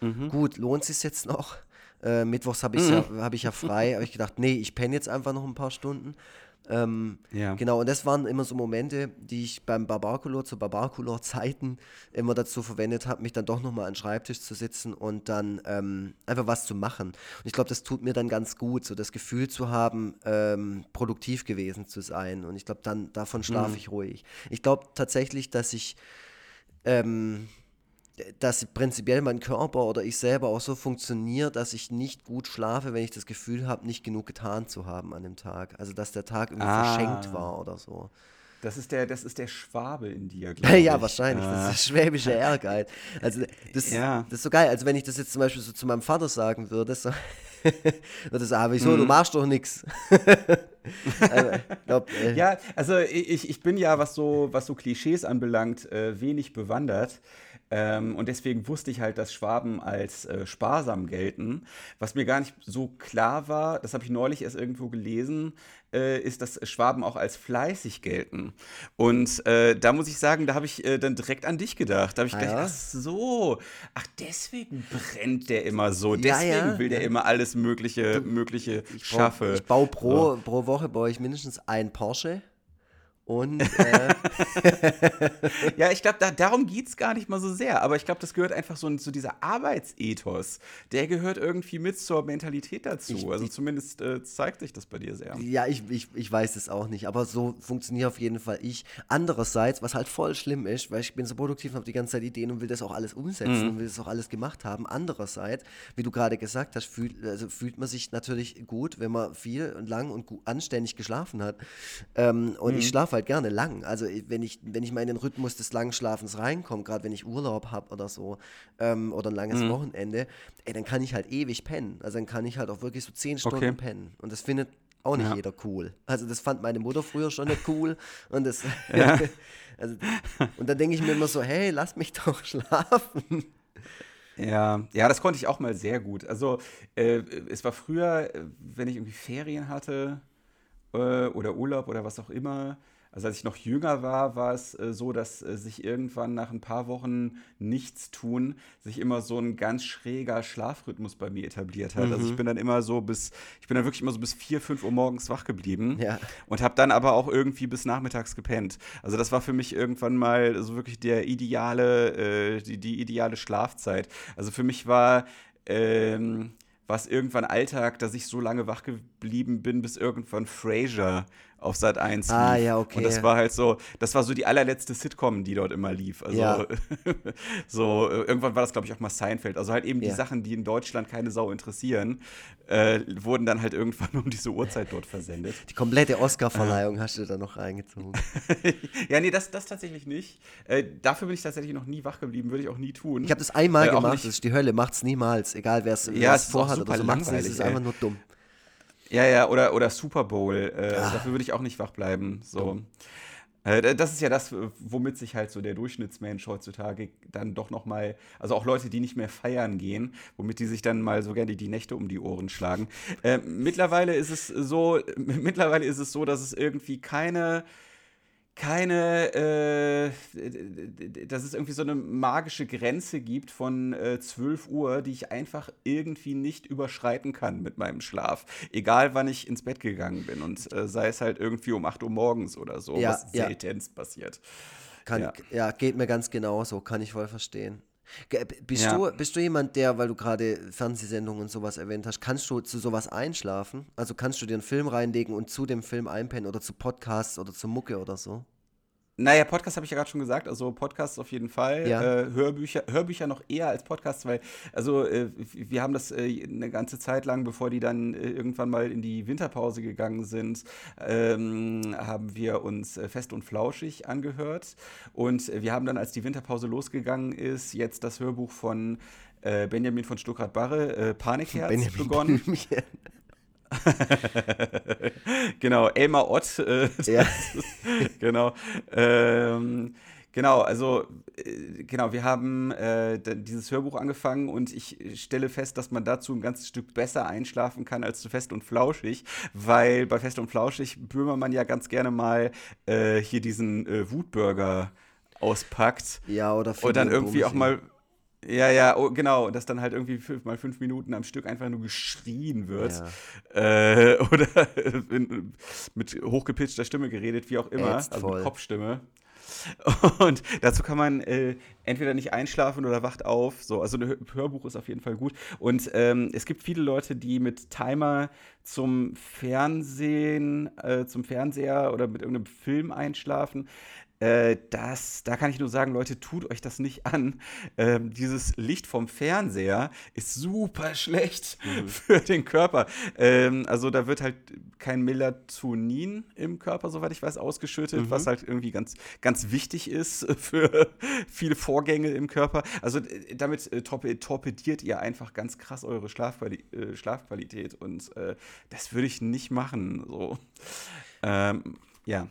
mhm. gut, lohnt es sich jetzt noch? Äh, Mittwochs habe mhm. ja, hab ich ja frei. habe ich gedacht, nee, ich penne jetzt einfach noch ein paar Stunden. Ähm, ja. Genau, und das waren immer so Momente, die ich beim Barbarcolor zu Barbarcolor-Zeiten immer dazu verwendet habe, mich dann doch nochmal an den Schreibtisch zu sitzen und dann ähm, einfach was zu machen. Und ich glaube, das tut mir dann ganz gut, so das Gefühl zu haben, ähm, produktiv gewesen zu sein. Und ich glaube, dann davon schlafe mhm. ich ruhig. Ich glaube tatsächlich, dass ich ähm, dass prinzipiell mein Körper oder ich selber auch so funktioniert, dass ich nicht gut schlafe, wenn ich das Gefühl habe, nicht genug getan zu haben an dem Tag. Also dass der Tag irgendwie ah. verschenkt war oder so. Das ist der, das ist der Schwabe in dir, glaube ich. ja, wahrscheinlich. Das ist der schwäbische Ehrgeiz. Also das, ja. das ist so geil. Also wenn ich das jetzt zum Beispiel so zu meinem Vater sagen würde, so, würde sagen, wieso, mhm. du machst doch nichts. also, äh. Ja, also ich, ich bin ja, was so, was so Klischees anbelangt, äh, wenig bewandert. Ähm, und deswegen wusste ich halt, dass Schwaben als äh, sparsam gelten. Was mir gar nicht so klar war, das habe ich neulich erst irgendwo gelesen, äh, ist, dass Schwaben auch als fleißig gelten. Und äh, da muss ich sagen, da habe ich äh, dann direkt an dich gedacht. Da habe ich ah, gedacht, ja? ach so, ach deswegen brennt der immer so, deswegen ja, ja. will der immer alles Mögliche, du, Mögliche ich schaffe. ich baue pro, so. pro Woche baue ich mindestens ein Porsche. Und äh ja, ich glaube, da, darum geht es gar nicht mal so sehr. Aber ich glaube, das gehört einfach so zu dieser Arbeitsethos. Der gehört irgendwie mit zur Mentalität dazu. Ich, also zumindest äh, zeigt sich das bei dir sehr. Ja, ich, ich, ich weiß es auch nicht. Aber so funktioniert auf jeden Fall ich. Andererseits, was halt voll schlimm ist, weil ich bin so produktiv und habe die ganze Zeit Ideen und will das auch alles umsetzen mhm. und will das auch alles gemacht haben. Andererseits, wie du gerade gesagt hast, fühlt, also fühlt man sich natürlich gut, wenn man viel und lang und anständig geschlafen hat. Ähm, und mhm. ich schlafe schlafe halt gerne lang. Also wenn ich, wenn ich mal in den Rhythmus des langen Schlafens reinkomme, gerade wenn ich Urlaub habe oder so, ähm, oder ein langes mhm. Wochenende, ey, dann kann ich halt ewig pennen. Also dann kann ich halt auch wirklich so zehn Stunden okay. pennen. Und das findet auch nicht ja. jeder cool. Also das fand meine Mutter früher schon nicht cool. Und das ja. also, und dann denke ich mir immer so, hey, lass mich doch schlafen. Ja, ja, das konnte ich auch mal sehr gut. Also äh, es war früher, wenn ich irgendwie Ferien hatte äh, oder Urlaub oder was auch immer, also als ich noch jünger war, war es äh, so, dass äh, sich irgendwann nach ein paar Wochen nichts tun, sich immer so ein ganz schräger Schlafrhythmus bei mir etabliert hat. Mhm. Also ich mhm. bin dann immer so bis, ich bin dann wirklich immer so bis 4, 5 Uhr morgens wach geblieben ja. und habe dann aber auch irgendwie bis nachmittags gepennt. Also das war für mich irgendwann mal so wirklich der ideale, äh, die, die ideale Schlafzeit. Also für mich war ähm, was irgendwann Alltag, dass ich so lange wach geblieben bin, bis irgendwann Frasier auf Sat 1 ah, lief. ja, okay. Und das war halt so, das war so die allerletzte Sitcom, die dort immer lief. Also ja. so, irgendwann war das, glaube ich, auch mal Seinfeld. Also halt eben die Sachen, die in Deutschland keine Sau interessieren, äh, wurden dann halt irgendwann um diese Uhrzeit dort versendet. Die komplette Oscar-Verleihung äh. hast du da noch reingezogen. ja, nee, das, das tatsächlich nicht. Äh, dafür bin ich tatsächlich noch nie wach geblieben, würde ich auch nie tun. Ich habe das einmal äh, gemacht, das ist die Hölle, macht's niemals, egal wer ja, es vorhat oder so, macht's es ist einfach nur dumm. Ja, ja, oder, oder Super Bowl. Äh, ah. Dafür würde ich auch nicht wach bleiben. So. Äh, das ist ja das, womit sich halt so der Durchschnittsmensch heutzutage dann doch noch mal, also auch Leute, die nicht mehr feiern gehen, womit die sich dann mal so gerne die Nächte um die Ohren schlagen. Äh, mittlerweile ist es so, mittlerweile ist es so, dass es irgendwie keine keine, äh, dass es irgendwie so eine magische Grenze gibt von äh, 12 Uhr, die ich einfach irgendwie nicht überschreiten kann mit meinem Schlaf. Egal, wann ich ins Bett gegangen bin und äh, sei es halt irgendwie um 8 Uhr morgens oder so, ja, was ja. seltenst passiert. Kann, ja. ja, geht mir ganz genauso, kann ich voll verstehen. Bist, ja. du, bist du jemand, der, weil du gerade Fernsehsendungen und sowas erwähnt hast, kannst du zu sowas einschlafen? Also kannst du dir einen Film reinlegen und zu dem Film einpennen oder zu Podcasts oder zu Mucke oder so? Naja, Podcast habe ich ja gerade schon gesagt, also Podcasts auf jeden Fall. Ja. Äh, Hörbücher, Hörbücher noch eher als Podcasts, weil, also äh, wir haben das äh, eine ganze Zeit lang, bevor die dann äh, irgendwann mal in die Winterpause gegangen sind, ähm, haben wir uns äh, fest und flauschig angehört. Und wir haben dann, als die Winterpause losgegangen ist, jetzt das Hörbuch von äh, Benjamin von Stuckrad-Barre, Panikherz, Benjamin begonnen. genau, Elmar Ott. Äh, ja. genau. Ähm, Genau, also äh, genau, wir haben äh, dieses Hörbuch angefangen und ich stelle fest, dass man dazu ein ganzes Stück besser einschlafen kann als zu Fest und Flauschig, weil bei Fest und Flauschig Böhmermann ja ganz gerne mal äh, hier diesen äh, Wutburger auspackt. Ja, oder Und dann irgendwie auch mal ja, ja, oh, genau. Dass dann halt irgendwie fünf, mal fünf Minuten am Stück einfach nur geschrien wird. Ja. Äh, oder in, mit hochgepitchter Stimme geredet, wie auch immer. Also mit Kopfstimme. Und dazu kann man äh, entweder nicht einschlafen oder wacht auf. So, also ein Hörbuch ist auf jeden Fall gut. Und ähm, es gibt viele Leute, die mit Timer zum Fernsehen, äh, zum Fernseher oder mit irgendeinem Film einschlafen. Äh, das, da kann ich nur sagen, Leute, tut euch das nicht an. Ähm, dieses Licht vom Fernseher ist super schlecht mhm. für den Körper. Ähm, also da wird halt kein Melatonin im Körper, soweit ich weiß, ausgeschüttet, mhm. was halt irgendwie ganz, ganz wichtig ist für viele Vorgänge im Körper. Also äh, damit äh, torpediert ihr einfach ganz krass eure Schlafquali äh, Schlafqualität und äh, das würde ich nicht machen. So. Ähm, ja.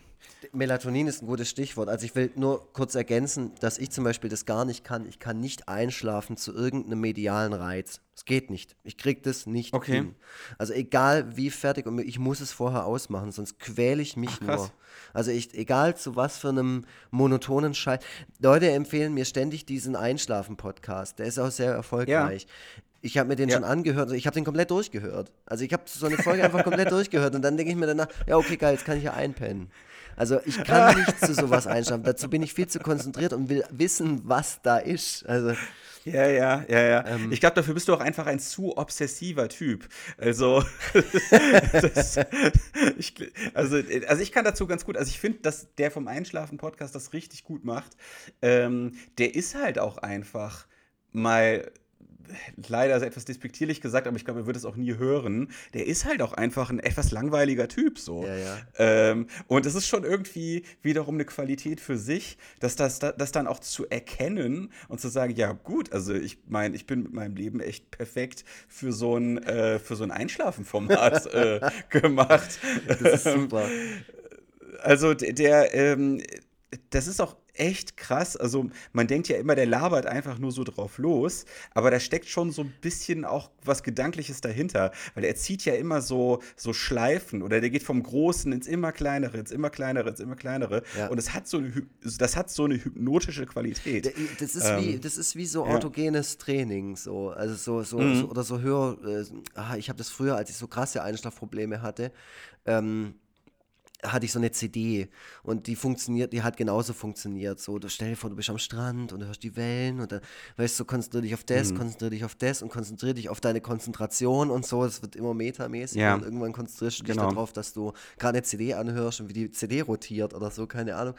Melatonin ist ein gutes Stichwort. Also ich will nur kurz ergänzen, dass ich zum Beispiel das gar nicht kann. Ich kann nicht einschlafen zu irgendeinem medialen Reiz. Es geht nicht. Ich kriege das nicht okay. hin. Also egal wie fertig und ich muss es vorher ausmachen, sonst quäle ich mich Ach, nur. Also ich, egal zu was für einem monotonen Scheiß. Leute empfehlen mir ständig diesen Einschlafen-Podcast. Der ist auch sehr erfolgreich. Ja. Ich habe mir den ja. schon angehört, ich habe den komplett durchgehört. Also ich habe so eine Folge einfach komplett durchgehört und dann denke ich mir danach, ja okay, geil, jetzt kann ich ja einpennen. Also ich kann nicht zu sowas einschlafen. Dazu bin ich viel zu konzentriert und will wissen, was da ist. Also ja, ja, ja, ja. Ähm, ich glaube, dafür bist du auch einfach ein zu obsessiver Typ. Also, das, ich, also, also ich kann dazu ganz gut, also ich finde, dass der vom Einschlafen-Podcast das richtig gut macht. Ähm, der ist halt auch einfach mal leider etwas despektierlich gesagt, aber ich glaube, er wird es auch nie hören. Der ist halt auch einfach ein etwas langweiliger Typ so. Ja, ja. Ähm, und es ist schon irgendwie wiederum eine Qualität für sich, dass das, das dann auch zu erkennen und zu sagen, ja gut, also ich meine, ich bin mit meinem Leben echt perfekt für so ein, äh, für so ein Einschlafenformat äh, gemacht. Das ist super. Also der, ähm, das ist auch echt krass. Also man denkt ja immer, der labert einfach nur so drauf los, aber da steckt schon so ein bisschen auch was Gedankliches dahinter, weil er zieht ja immer so, so Schleifen oder der geht vom Großen ins immer kleinere, ins immer kleinere, ins immer kleinere. Ja. Und es hat so eine, das hat so eine hypnotische Qualität. Das ist, ähm, wie, das ist wie so autogenes ja. Training, so. Also so, so, mhm. so oder so höher, äh, ah, ich habe das früher, als ich so krasse Einschlafprobleme hatte, ähm, hatte ich so eine CD und die funktioniert, die hat genauso funktioniert. So, du stell dir vor, du bist am Strand und du hörst die Wellen und dann, weißt du, konzentrier dich auf das, mhm. konzentrier dich auf das und konzentrier dich auf deine Konzentration und so. Es wird immer metamäßig ja. und irgendwann konzentrierst du dich genau. darauf, dass du gerade eine CD anhörst und wie die CD rotiert oder so, keine Ahnung.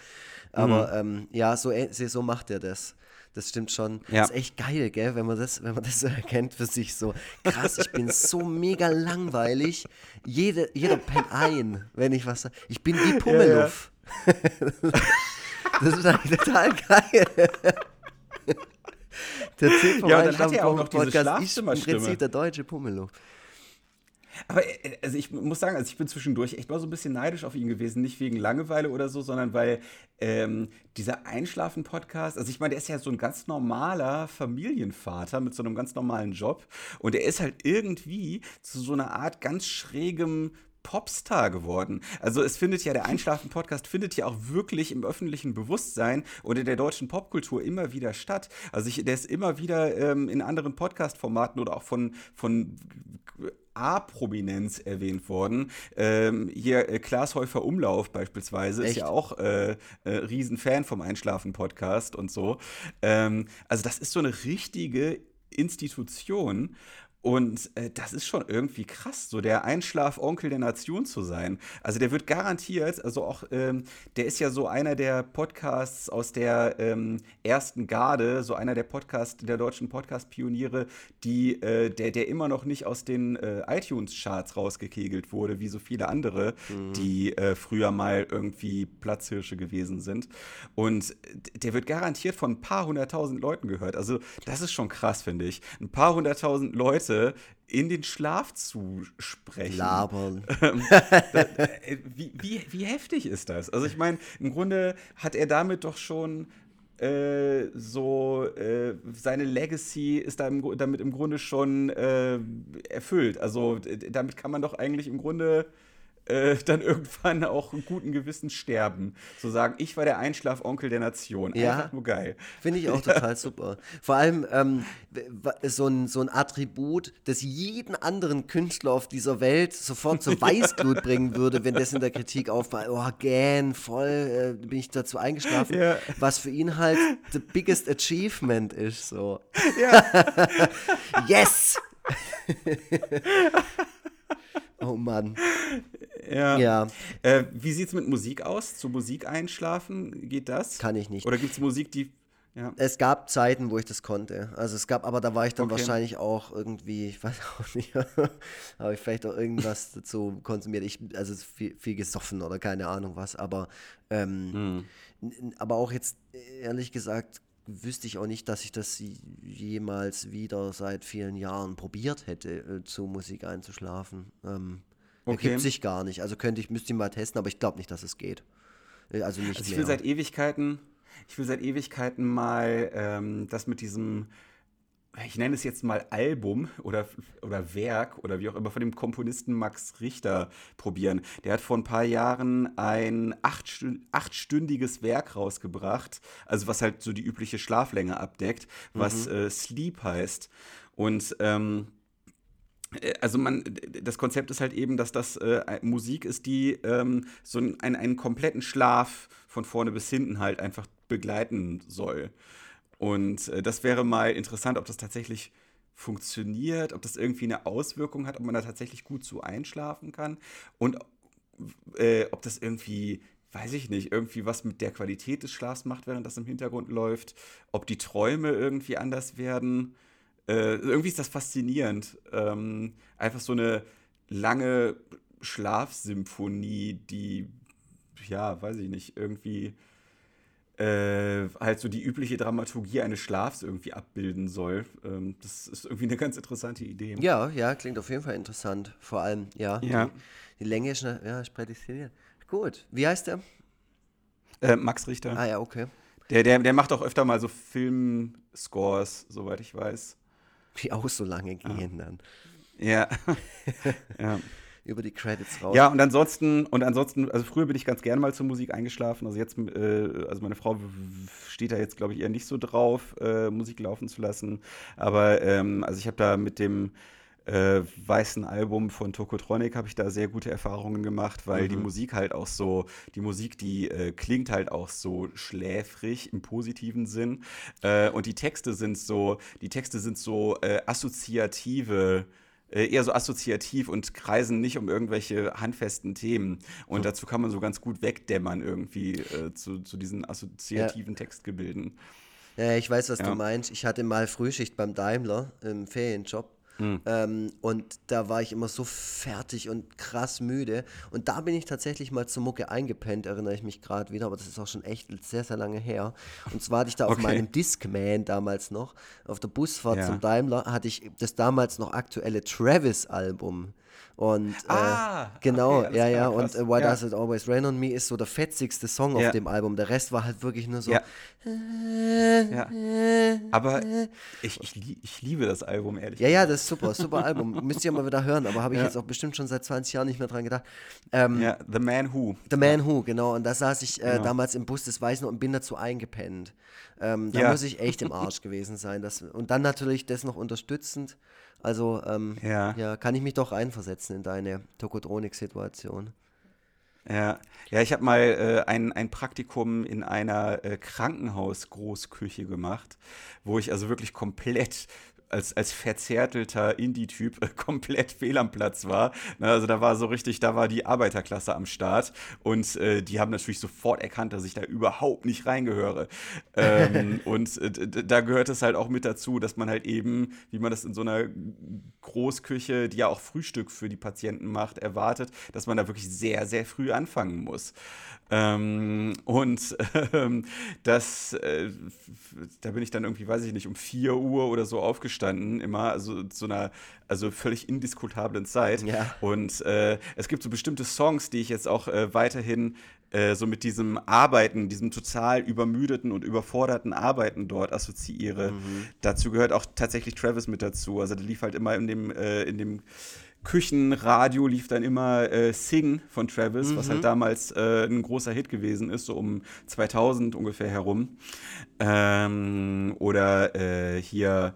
Aber mhm. ähm, ja, so, so macht er das. Das stimmt schon. Ja. Das ist echt geil, gell, wenn man das, wenn man das so erkennt für sich so. Krass, ich bin so mega langweilig. Jede, jeder pennt ein, wenn ich was sage. Ich bin wie Pummeluff. Ja, ja. das ist eigentlich total geil. Der vom ja, dann hat er auch noch diese Podcast ist im Prinzip der deutsche Pummeluff. Aber äh, also ich muss sagen, also ich bin zwischendurch echt mal so ein bisschen neidisch auf ihn gewesen. Nicht wegen Langeweile oder so, sondern weil ähm, dieser Einschlafen-Podcast, also ich meine, der ist ja so ein ganz normaler Familienvater mit so einem ganz normalen Job. Und er ist halt irgendwie zu so einer Art ganz schrägem Popstar geworden. Also es findet ja, der Einschlafen-Podcast findet ja auch wirklich im öffentlichen Bewusstsein und in der deutschen Popkultur immer wieder statt. Also ich, der ist immer wieder ähm, in anderen Podcast-Formaten oder auch von, von A-Prominenz erwähnt worden. Ähm, hier äh, Klaas Häufer Umlauf beispielsweise Echt? ist ja auch äh, äh, Riesenfan vom Einschlafen-Podcast und so. Ähm, also das ist so eine richtige Institution und äh, das ist schon irgendwie krass, so der Einschlafonkel der Nation zu sein. Also der wird garantiert, also auch, ähm, der ist ja so einer der Podcasts aus der ähm, ersten Garde, so einer der Podcasts, der deutschen Podcast-Pioniere, die, äh, der, der immer noch nicht aus den äh, iTunes-Charts rausgekegelt wurde, wie so viele andere, mhm. die äh, früher mal irgendwie Platzhirsche gewesen sind. Und der wird garantiert von ein paar hunderttausend Leuten gehört. Also das ist schon krass, finde ich. Ein paar hunderttausend Leute Leute in den Schlaf zu sprechen. Labern. Ähm, äh, wie, wie, wie heftig ist das? Also ich meine, im Grunde hat er damit doch schon äh, so äh, seine Legacy ist da im, damit im Grunde schon äh, erfüllt. Also damit kann man doch eigentlich im Grunde äh, dann irgendwann auch guten Gewissen sterben. So sagen, ich war der Einschlafonkel der Nation. Einfach ja, nur geil. Finde ich auch total super. Vor allem ähm, so, ein, so ein Attribut, das jeden anderen Künstler auf dieser Welt sofort zur Weißglut bringen würde, wenn das in der Kritik aufweicht. Oh, gähn, voll, äh, bin ich dazu eingeschlafen. Ja. Was für ihn halt the biggest achievement ist. So. Ja. yes! oh Mann. Ja. ja. Äh, wie sieht es mit Musik aus? Zu Musik einschlafen? Geht das? Kann ich nicht. Oder gibt es Musik, die. Ja. Es gab Zeiten, wo ich das konnte. Also es gab, aber da war ich dann okay. wahrscheinlich auch irgendwie, ich weiß auch nicht, habe ich vielleicht auch irgendwas dazu konsumiert. Ich, also viel, viel gesoffen oder keine Ahnung was. Aber, ähm, hm. aber auch jetzt ehrlich gesagt wüsste ich auch nicht, dass ich das jemals wieder seit vielen Jahren probiert hätte, äh, zu Musik einzuschlafen. Ähm, okay. Ergibt sich gar nicht. Also könnte ich, müsste ich mal testen, aber ich glaube nicht, dass es geht. Äh, also nicht also ich mehr. will seit Ewigkeiten, ich will seit Ewigkeiten mal ähm, das mit diesem ich nenne es jetzt mal Album oder, oder Werk oder wie auch immer von dem Komponisten Max Richter probieren. Der hat vor ein paar Jahren ein achtstündiges Werk rausgebracht, also was halt so die übliche Schlaflänge abdeckt, was mhm. äh, Sleep heißt. Und ähm, äh, also man, das Konzept ist halt eben, dass das äh, Musik ist, die ähm, so einen, einen kompletten Schlaf von vorne bis hinten halt einfach begleiten soll. Und äh, das wäre mal interessant, ob das tatsächlich funktioniert, ob das irgendwie eine Auswirkung hat, ob man da tatsächlich gut zu einschlafen kann und äh, ob das irgendwie, weiß ich nicht, irgendwie was mit der Qualität des Schlafs macht, während das im Hintergrund läuft, ob die Träume irgendwie anders werden. Äh, irgendwie ist das faszinierend. Ähm, einfach so eine lange Schlafsymphonie, die, ja, weiß ich nicht, irgendwie äh, halt so die übliche Dramaturgie eines Schlafs irgendwie abbilden soll. Ähm, das ist irgendwie eine ganz interessante Idee. Ja, ja, klingt auf jeden Fall interessant. Vor allem, ja. ja. Die, die Länge ist, ja, ist prädestiniert. Gut. Wie heißt der? Äh, Max Richter. Ah ja, okay. Der, der, der macht auch öfter mal so Filmscores, soweit ich weiß. Die auch so lange gehen ah. dann. Ja. ja über die Credits raus. Ja, und ansonsten, und ansonsten, also früher bin ich ganz gerne mal zur Musik eingeschlafen. Also jetzt, äh, also meine Frau steht da jetzt, glaube ich, eher nicht so drauf, äh, Musik laufen zu lassen. Aber ähm, also ich habe da mit dem äh, weißen Album von Tokotronic habe ich da sehr gute Erfahrungen gemacht, weil mhm. die Musik halt auch so, die Musik, die äh, klingt halt auch so schläfrig im positiven Sinn. Äh, und die Texte sind so, die Texte sind so äh, assoziative äh, eher so assoziativ und kreisen nicht um irgendwelche handfesten Themen. Und mhm. dazu kann man so ganz gut wegdämmern irgendwie äh, zu, zu diesen assoziativen ja. Textgebilden. Ja, ich weiß, was ja. du meinst. Ich hatte mal Frühschicht beim Daimler im Ferienjob Mhm. Ähm, und da war ich immer so fertig und krass müde. Und da bin ich tatsächlich mal zur Mucke eingepennt, erinnere ich mich gerade wieder, aber das ist auch schon echt sehr, sehr lange her. Und zwar hatte ich da auf okay. meinem Discman damals noch, auf der Busfahrt ja. zum Daimler, hatte ich das damals noch aktuelle Travis-Album. Und äh, ah, genau, okay, ja, ja. Und uh, Why ja. Does It Always Rain on Me ist so der fetzigste Song ja. auf dem Album. Der Rest war halt wirklich nur so. Ja. ja. Aber ich, ich, ich liebe das Album, ehrlich Ja, ja, das ist super, super Album. Müsst ihr mal wieder hören, aber habe ich jetzt auch bestimmt schon seit 20 Jahren nicht mehr dran gedacht. Ähm, ja, The Man Who. The Man Who, genau. Und da saß ich äh, genau. damals im Bus, das weiß ich noch, und bin dazu eingepennt. Ähm, da muss ich echt im Arsch gewesen sein. Das, und dann natürlich das noch unterstützend. Also ähm, ja. ja, kann ich mich doch einversetzen in deine Tokotronik-Situation. Ja, ja, ich habe mal äh, ein, ein Praktikum in einer äh, Krankenhausgroßküche gemacht, wo ich also wirklich komplett als, als verzärtelter Indie-Typ äh, komplett fehl am Platz war. Ne, also da war so richtig, da war die Arbeiterklasse am Start und äh, die haben natürlich sofort erkannt, dass ich da überhaupt nicht reingehöre. Ähm, und äh, da gehört es halt auch mit dazu, dass man halt eben, wie man das in so einer Großküche, die ja auch Frühstück für die Patienten macht, erwartet, dass man da wirklich sehr, sehr früh anfangen muss. Ähm, und ähm, das, äh, da bin ich dann irgendwie, weiß ich nicht, um 4 Uhr oder so aufgestanden, immer, also zu einer, also völlig indiskutablen Zeit. Ja. Und äh, es gibt so bestimmte Songs, die ich jetzt auch äh, weiterhin äh, so mit diesem Arbeiten, diesem total übermüdeten und überforderten Arbeiten dort assoziiere. Mhm. Dazu gehört auch tatsächlich Travis mit dazu. Also der lief halt immer in dem, äh, in dem Küchenradio lief dann immer äh, Sing von Travis, mhm. was halt mhm. damals äh, ein großer Hit gewesen ist, so um 2000 ungefähr herum. Ähm, oder äh, hier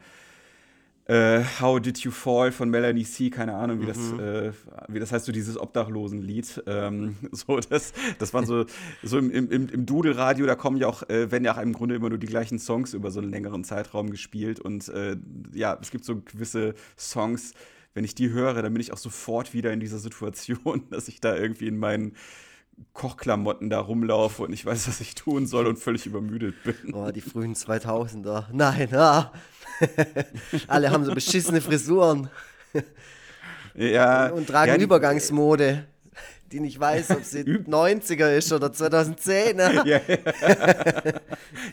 äh, How Did You Fall von Melanie C, keine Ahnung, wie, mhm. das, äh, wie das heißt, so dieses Obdachlosenlied. Ähm, so, das, das waren so, so im, im, im Dudelradio, da kommen ja auch, äh, werden ja auch im Grunde immer nur die gleichen Songs über so einen längeren Zeitraum gespielt. Und äh, ja, es gibt so gewisse Songs, wenn ich die höre, dann bin ich auch sofort wieder in dieser Situation, dass ich da irgendwie in meinen Kochklamotten da rumlaufe und ich weiß, was ich tun soll und völlig übermüdet bin. Oh, die frühen 2000er. Nein, ah. Alle haben so beschissene Frisuren. Ja. Und, und tragen ja, die, Übergangsmode die nicht weiß, ob sie 90er ist oder 2010. ja, ja.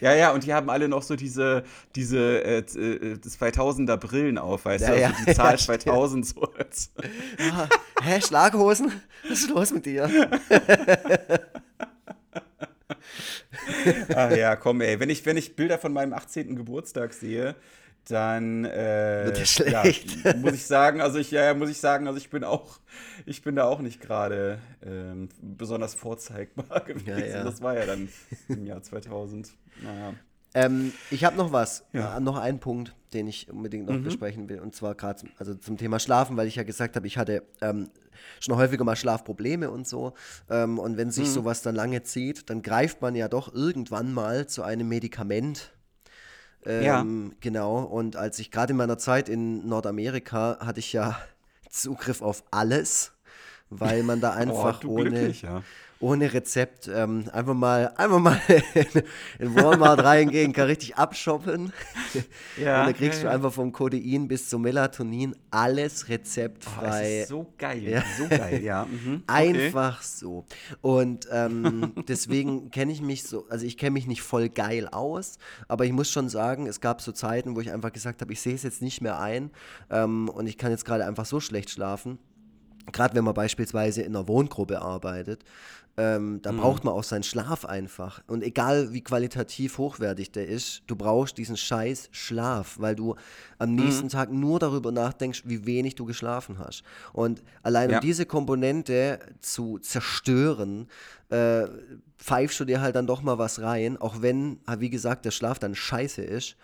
ja, ja, und die haben alle noch so diese, diese äh, 2000er äh, Brillen auf, weißt ja, du? Also die Zahl 2000 so. ah, hä, Schlaghosen? Was ist los mit dir? Ach ja, komm, ey. Wenn ich, wenn ich Bilder von meinem 18. Geburtstag sehe, dann äh, Wird schlecht. Ja, muss ich sagen, also ich, ja, muss ich sagen, also ich bin auch, ich bin da auch nicht gerade ähm, besonders vorzeigbar gewesen. Ja, ja. Das war ja dann im Jahr 2000. Naja. Ähm, ich habe noch was, ja. äh, noch einen Punkt, den ich unbedingt noch mhm. besprechen will, und zwar gerade also zum Thema Schlafen, weil ich ja gesagt habe, ich hatte ähm, schon häufiger mal Schlafprobleme und so. Ähm, und wenn sich mhm. sowas dann lange zieht, dann greift man ja doch irgendwann mal zu einem Medikament, ähm, ja. Genau, und als ich gerade in meiner Zeit in Nordamerika hatte ich ja Zugriff auf alles, weil man da einfach oh, ohne, ja ohne Rezept ähm, einfach mal einfach mal in Walmart reingehen, kann richtig abshoppen. Ja, und dann kriegst ja, du einfach vom Codein bis zum Melatonin alles rezeptfrei. Oh, das ist so geil, ja. so geil, ja. Mhm. Einfach okay. so. Und ähm, deswegen kenne ich mich so, also ich kenne mich nicht voll geil aus, aber ich muss schon sagen, es gab so Zeiten, wo ich einfach gesagt habe, ich sehe es jetzt nicht mehr ein ähm, und ich kann jetzt gerade einfach so schlecht schlafen gerade wenn man beispielsweise in einer Wohngruppe arbeitet, ähm, da mhm. braucht man auch seinen Schlaf einfach. Und egal wie qualitativ hochwertig der ist, du brauchst diesen scheiß Schlaf, weil du am mhm. nächsten Tag nur darüber nachdenkst, wie wenig du geschlafen hast. Und allein ja. um diese Komponente zu zerstören, äh, pfeifst du dir halt dann doch mal was rein, auch wenn, wie gesagt, der Schlaf dann scheiße ist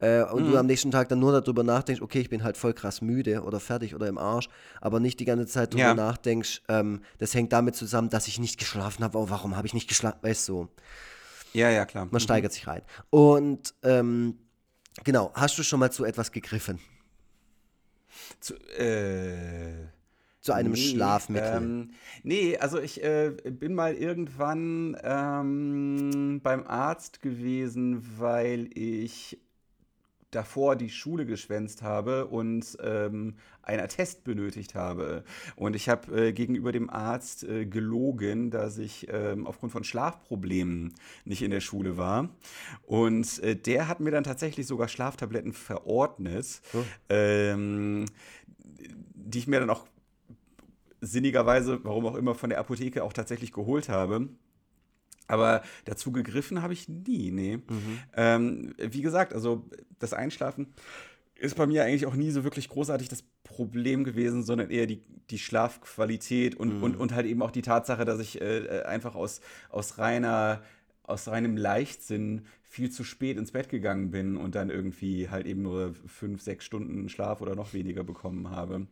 äh, und mhm. du am nächsten Tag dann nur darüber nachdenkst, okay, ich bin halt voll krass müde oder fertig oder im Arsch, aber nicht die ganze Zeit darüber ja. nachdenkst, ähm, das hängt damit zusammen, dass ich nicht geschlafen habe, oh, warum habe ich nicht geschlafen, weißt du. Ja, ja, klar. Man mhm. steigert sich rein. Und ähm, genau, hast du schon mal zu etwas gegriffen? Zu, äh zu einem nee, Schlafmittel? Ähm, nee, also ich äh, bin mal irgendwann ähm, beim Arzt gewesen, weil ich davor die Schule geschwänzt habe und ähm, einen Attest benötigt habe. Und ich habe äh, gegenüber dem Arzt äh, gelogen, dass ich ähm, aufgrund von Schlafproblemen nicht in der Schule war. Und äh, der hat mir dann tatsächlich sogar Schlaftabletten verordnet, oh. ähm, die ich mir dann auch sinnigerweise, warum auch immer, von der Apotheke auch tatsächlich geholt habe. Aber dazu gegriffen habe ich nie, nee. Mhm. Ähm, wie gesagt, also das Einschlafen ist bei mir eigentlich auch nie so wirklich großartig das Problem gewesen, sondern eher die, die Schlafqualität und, mhm. und, und halt eben auch die Tatsache, dass ich äh, einfach aus, aus reiner, aus reinem Leichtsinn viel zu spät ins Bett gegangen bin und dann irgendwie halt eben nur fünf, sechs Stunden Schlaf oder noch weniger bekommen habe.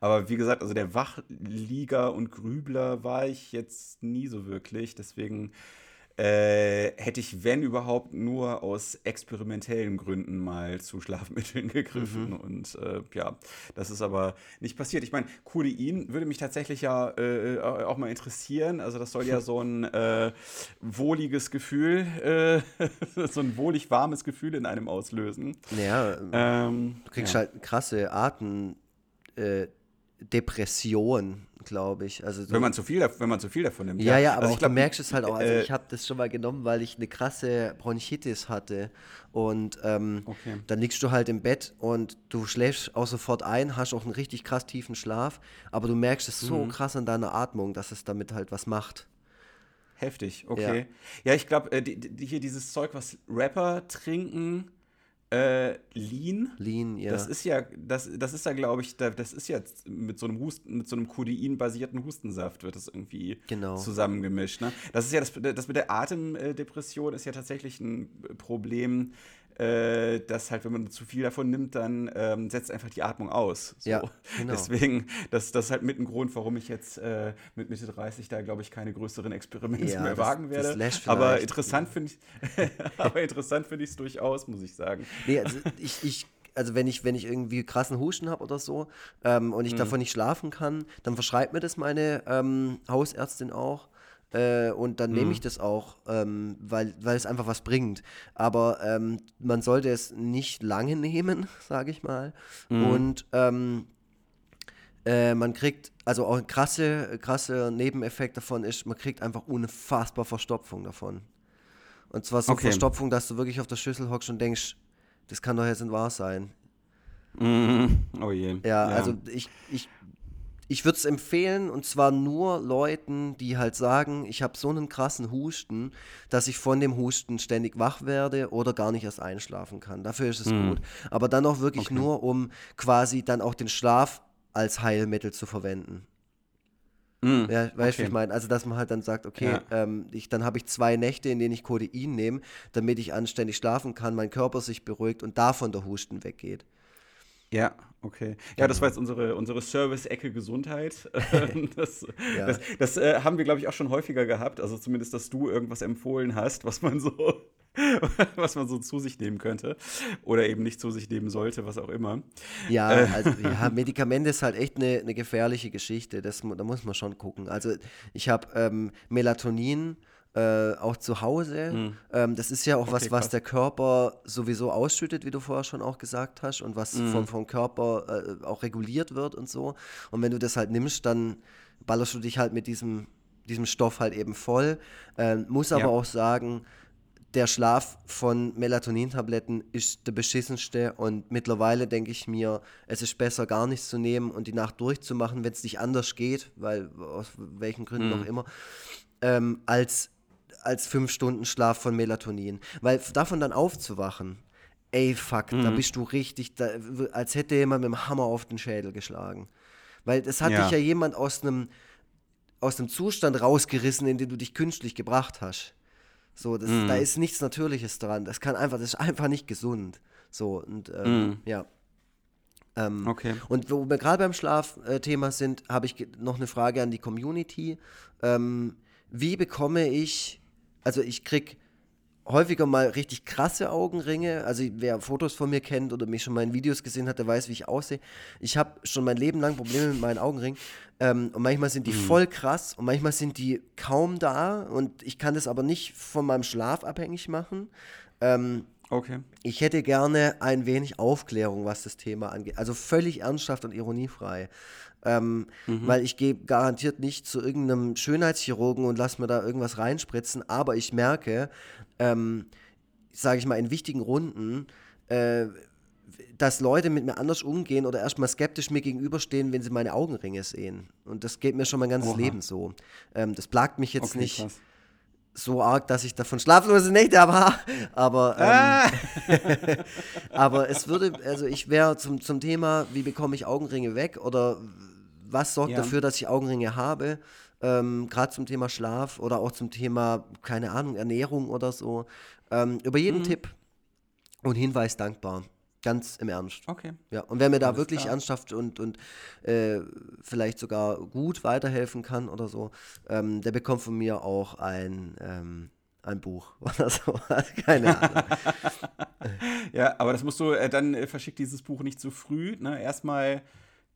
Aber wie gesagt, also der Wachlieger und Grübler war ich jetzt nie so wirklich. Deswegen äh, hätte ich, wenn überhaupt, nur aus experimentellen Gründen mal zu Schlafmitteln gegriffen. Mhm. Und äh, ja, das ist aber nicht passiert. Ich meine, Codein würde mich tatsächlich ja äh, auch mal interessieren. Also das soll ja so ein äh, wohliges Gefühl, äh, so ein wohlig warmes Gefühl in einem auslösen. Ja, ähm, du kriegst ja. halt krasse Arten. Depression, glaube ich. Also so wenn, man zu viel, wenn man zu viel davon nimmt. Ja, ja, ja aber also glaub, du merkst es halt auch. Also äh, ich habe das schon mal genommen, weil ich eine krasse Bronchitis hatte. Und ähm, okay. dann liegst du halt im Bett und du schläfst auch sofort ein, hast auch einen richtig krass tiefen Schlaf, aber du merkst es so mhm. krass an deiner Atmung, dass es damit halt was macht. Heftig, okay. Ja, ja ich glaube, äh, die, die, hier dieses Zeug, was Rapper trinken, äh, Lean. Lean, ja. Das ist ja, das, das ist ja, glaube ich, das ist ja mit so einem Husten, mit so einem Codein-basierten Hustensaft wird das irgendwie genau. zusammengemischt. Ne? Das ist ja das, das mit der Atemdepression ist ja tatsächlich ein Problem, äh, dass halt, wenn man zu viel davon nimmt, dann ähm, setzt einfach die Atmung aus. So. Ja, genau. Deswegen, das, das ist halt mit ein Grund, warum ich jetzt äh, mit Mitte 30 da, glaube ich, keine größeren Experimente ja, mehr das, wagen werde. aber interessant finde ich aber interessant finde ich es durchaus, muss ich sagen. Nee, also ich, ich also wenn ich, wenn ich irgendwie krassen Husten habe oder so ähm, und ich mhm. davon nicht schlafen kann, dann verschreibt mir das meine ähm, Hausärztin auch. Äh, und dann mhm. nehme ich das auch, ähm, weil, weil es einfach was bringt. Aber ähm, man sollte es nicht lange nehmen, sage ich mal. Mhm. Und ähm, äh, man kriegt, also auch ein krasse, krasse Nebeneffekt davon ist, man kriegt einfach unfassbar Verstopfung davon. Und zwar so okay. Verstopfung, dass du wirklich auf der Schüssel hockst und denkst, das kann doch jetzt nicht wahr sein. Mm, oh je. Ja, ja, also ich, ich, ich würde es empfehlen und zwar nur Leuten, die halt sagen, ich habe so einen krassen Husten, dass ich von dem Husten ständig wach werde oder gar nicht erst einschlafen kann. Dafür ist es mm. gut. Aber dann auch wirklich okay. nur, um quasi dann auch den Schlaf als Heilmittel zu verwenden. Mm, ja, weißt du, okay. wie ich meine? Also, dass man halt dann sagt, okay, ja. ähm, ich, dann habe ich zwei Nächte, in denen ich Codein nehme, damit ich anständig schlafen kann, mein Körper sich beruhigt und davon der Husten weggeht. Ja, okay. Ja, das war jetzt unsere, unsere Service-Ecke Gesundheit. das, ja. das, das äh, haben wir, glaube ich, auch schon häufiger gehabt. Also zumindest, dass du irgendwas empfohlen hast, was man so, was man so zu sich nehmen könnte. Oder eben nicht zu sich nehmen sollte, was auch immer. Ja, äh. also ja, Medikamente ist halt echt eine, eine gefährliche Geschichte. Das, da muss man schon gucken. Also ich habe ähm, Melatonin äh, auch zu Hause. Mhm. Ähm, das ist ja auch okay, was, was krass. der Körper sowieso ausschüttet, wie du vorher schon auch gesagt hast, und was mhm. vom, vom Körper äh, auch reguliert wird und so. Und wenn du das halt nimmst, dann ballerst du dich halt mit diesem, diesem Stoff halt eben voll. Ähm, muss aber ja. auch sagen, der Schlaf von Melatonin-Tabletten ist der beschissenste und mittlerweile denke ich mir, es ist besser gar nichts zu nehmen und die Nacht durchzumachen, wenn es nicht anders geht, weil aus welchen Gründen mhm. auch immer, ähm, als als fünf Stunden Schlaf von Melatonin. Weil davon dann aufzuwachen, ey, fuck, mhm. da bist du richtig, da, als hätte jemand mit dem Hammer auf den Schädel geschlagen. Weil das hat ja. dich ja jemand aus einem aus einem Zustand rausgerissen, in den du dich künstlich gebracht hast. So, das, mhm. da ist nichts Natürliches dran. Das kann einfach, das ist einfach nicht gesund. So, und ähm, mhm. ja. Ähm, okay. Und wo wir gerade beim Schlafthema äh, sind, habe ich noch eine Frage an die Community. Ähm, wie bekomme ich also ich krieg häufiger mal richtig krasse Augenringe. Also wer Fotos von mir kennt oder mich schon mal in Videos gesehen hat, der weiß, wie ich aussehe. Ich habe schon mein Leben lang Probleme mit meinen Augenringen. Ähm, und manchmal sind die mhm. voll krass und manchmal sind die kaum da. Und ich kann das aber nicht von meinem Schlaf abhängig machen. Ähm, okay. Ich hätte gerne ein wenig Aufklärung, was das Thema angeht. Also völlig ernsthaft und ironiefrei. Ähm, mhm. Weil ich gehe garantiert nicht zu irgendeinem Schönheitschirurgen und lasse mir da irgendwas reinspritzen, aber ich merke, ähm, sage ich mal, in wichtigen Runden, äh, dass Leute mit mir anders umgehen oder erstmal skeptisch mir gegenüberstehen, wenn sie meine Augenringe sehen. Und das geht mir schon mein ganzes Oha. Leben so. Ähm, das plagt mich jetzt okay, nicht. Krass so arg, dass ich davon schlaflose Nächte habe. Aber, ähm, ah. aber es würde, also ich wäre zum, zum Thema, wie bekomme ich Augenringe weg oder was sorgt ja. dafür, dass ich Augenringe habe? Ähm, Gerade zum Thema Schlaf oder auch zum Thema, keine Ahnung, Ernährung oder so. Ähm, über jeden mhm. Tipp und Hinweis dankbar. Ganz im Ernst. Okay. Ja, und wer mir da Alles wirklich klar. ernsthaft und, und äh, vielleicht sogar gut weiterhelfen kann oder so, ähm, der bekommt von mir auch ein, ähm, ein Buch oder so. Keine Ahnung. ja, aber das musst du, äh, dann äh, verschickt dieses Buch nicht zu früh. Ne? Erstmal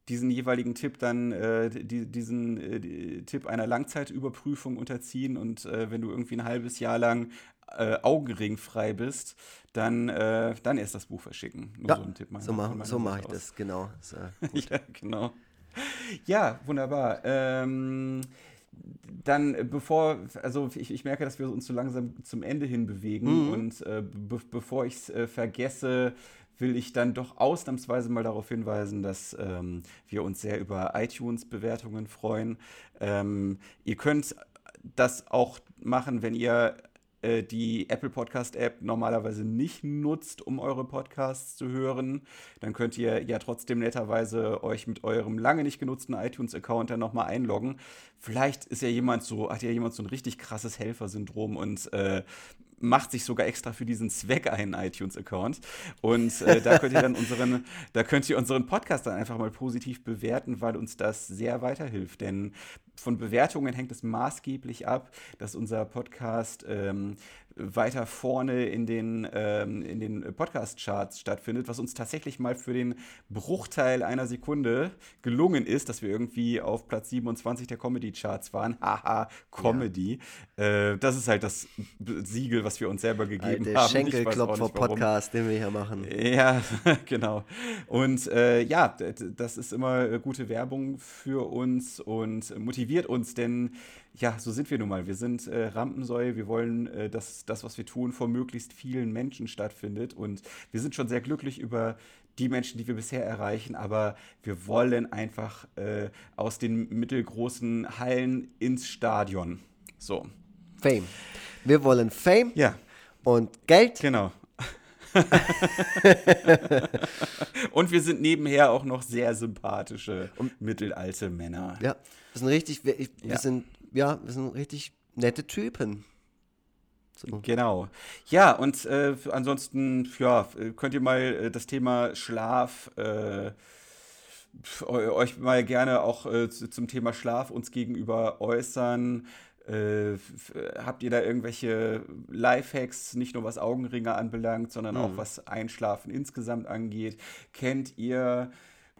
diesen jeweiligen Tipp dann, äh, die, diesen äh, Tipp einer Langzeitüberprüfung unterziehen und äh, wenn du irgendwie ein halbes Jahr lang äh, augenringfrei bist, dann, äh, dann erst das Buch verschicken. Nur ja, so ein Tipp so mache so mach ich das, genau. ja, genau. Ja, wunderbar. Ähm, dann, bevor, also ich, ich, merke, dass wir uns so langsam zum Ende hin bewegen mhm. und äh, be bevor ich es äh, vergesse, will ich dann doch ausnahmsweise mal darauf hinweisen, dass ähm, wir uns sehr über iTunes-Bewertungen freuen. Ähm, ihr könnt das auch machen, wenn ihr äh, die Apple Podcast App normalerweise nicht nutzt, um eure Podcasts zu hören, dann könnt ihr ja trotzdem netterweise euch mit eurem lange nicht genutzten iTunes-Account dann nochmal einloggen. Vielleicht ist ja jemand so, hat ja jemand so ein richtig krasses Helfersyndrom und äh, macht sich sogar extra für diesen Zweck einen iTunes-Account. Und äh, da könnt ihr dann unseren, da könnt ihr unseren Podcast dann einfach mal positiv bewerten, weil uns das sehr weiterhilft. Denn von Bewertungen hängt es maßgeblich ab, dass unser Podcast ähm, weiter vorne in den, ähm, in den Podcast-Charts stattfindet, was uns tatsächlich mal für den Bruchteil einer Sekunde gelungen ist, dass wir irgendwie auf Platz 27 der Comedy-Charts waren. Haha, Comedy. Ja. Äh, das ist halt das Siegel, was wir uns selber gegeben der haben. Schenkelklopfer-Podcast, den wir hier machen. Ja, genau. Und äh, ja, das ist immer gute Werbung für uns und motiviert uns, denn ja, so sind wir nun mal. Wir sind äh, Rampensäue. Wir wollen, äh, dass das, was wir tun, vor möglichst vielen Menschen stattfindet. Und wir sind schon sehr glücklich über die Menschen, die wir bisher erreichen. Aber wir wollen einfach äh, aus den mittelgroßen Hallen ins Stadion. So. Fame. Wir wollen Fame. Ja. Und Geld. Genau. und wir sind nebenher auch noch sehr sympathische und, mittelalte Männer. Ja, wir sind richtig, wir, wir ja. sind ja, wir sind richtig nette Typen. So. Genau. Ja, und äh, ansonsten, ja, könnt ihr mal äh, das Thema Schlaf äh, euch mal gerne auch äh, zum Thema Schlaf uns gegenüber äußern. Äh, habt ihr da irgendwelche Lifehacks, nicht nur was Augenringe anbelangt, sondern mhm. auch was Einschlafen insgesamt angeht? Kennt ihr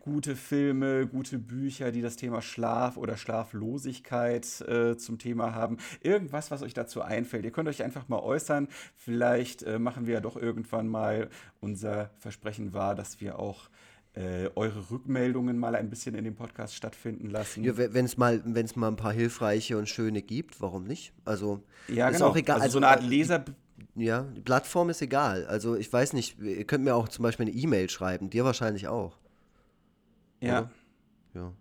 gute Filme, gute Bücher, die das Thema Schlaf oder Schlaflosigkeit äh, zum Thema haben. Irgendwas, was euch dazu einfällt. Ihr könnt euch einfach mal äußern. Vielleicht äh, machen wir ja doch irgendwann mal unser Versprechen wahr, dass wir auch äh, eure Rückmeldungen mal ein bisschen in dem Podcast stattfinden lassen. Ja, wenn es mal, mal ein paar hilfreiche und schöne gibt, warum nicht? Also ja, ist genau. auch egal. Also, also so eine Art äh, Leser. Ja, die Plattform ist egal. Also ich weiß nicht, ihr könnt mir auch zum Beispiel eine E-Mail schreiben, dir wahrscheinlich auch. Ja. Oder? Ja.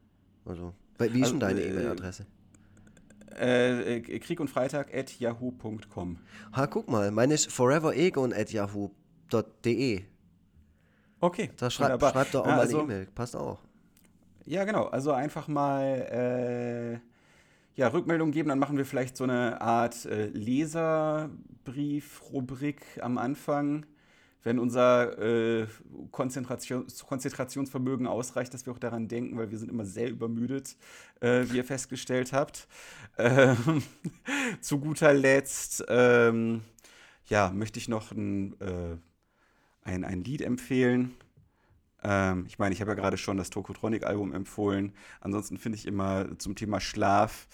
Also, wie ist also, denn deine äh, E-Mail-Adresse? Äh, äh, Krieg und Freitag at yahoo.com. Ha, guck mal, meine ist foreveregon at yahoo.de. Okay. Da schrei schreibt doch auch ja, mal also, eine E-Mail. Passt auch. Ja, genau. Also einfach mal äh, ja, Rückmeldung geben. Dann machen wir vielleicht so eine Art äh, Leserbrief-Rubrik am Anfang wenn unser äh, Konzentration, Konzentrationsvermögen ausreicht, dass wir auch daran denken, weil wir sind immer sehr übermüdet, äh, wie ihr festgestellt habt. Ähm, zu guter Letzt ähm, ja, möchte ich noch ein, äh, ein, ein Lied empfehlen. Ähm, ich meine, ich habe ja gerade schon das Tokotronic-Album empfohlen. Ansonsten finde ich immer zum Thema Schlaf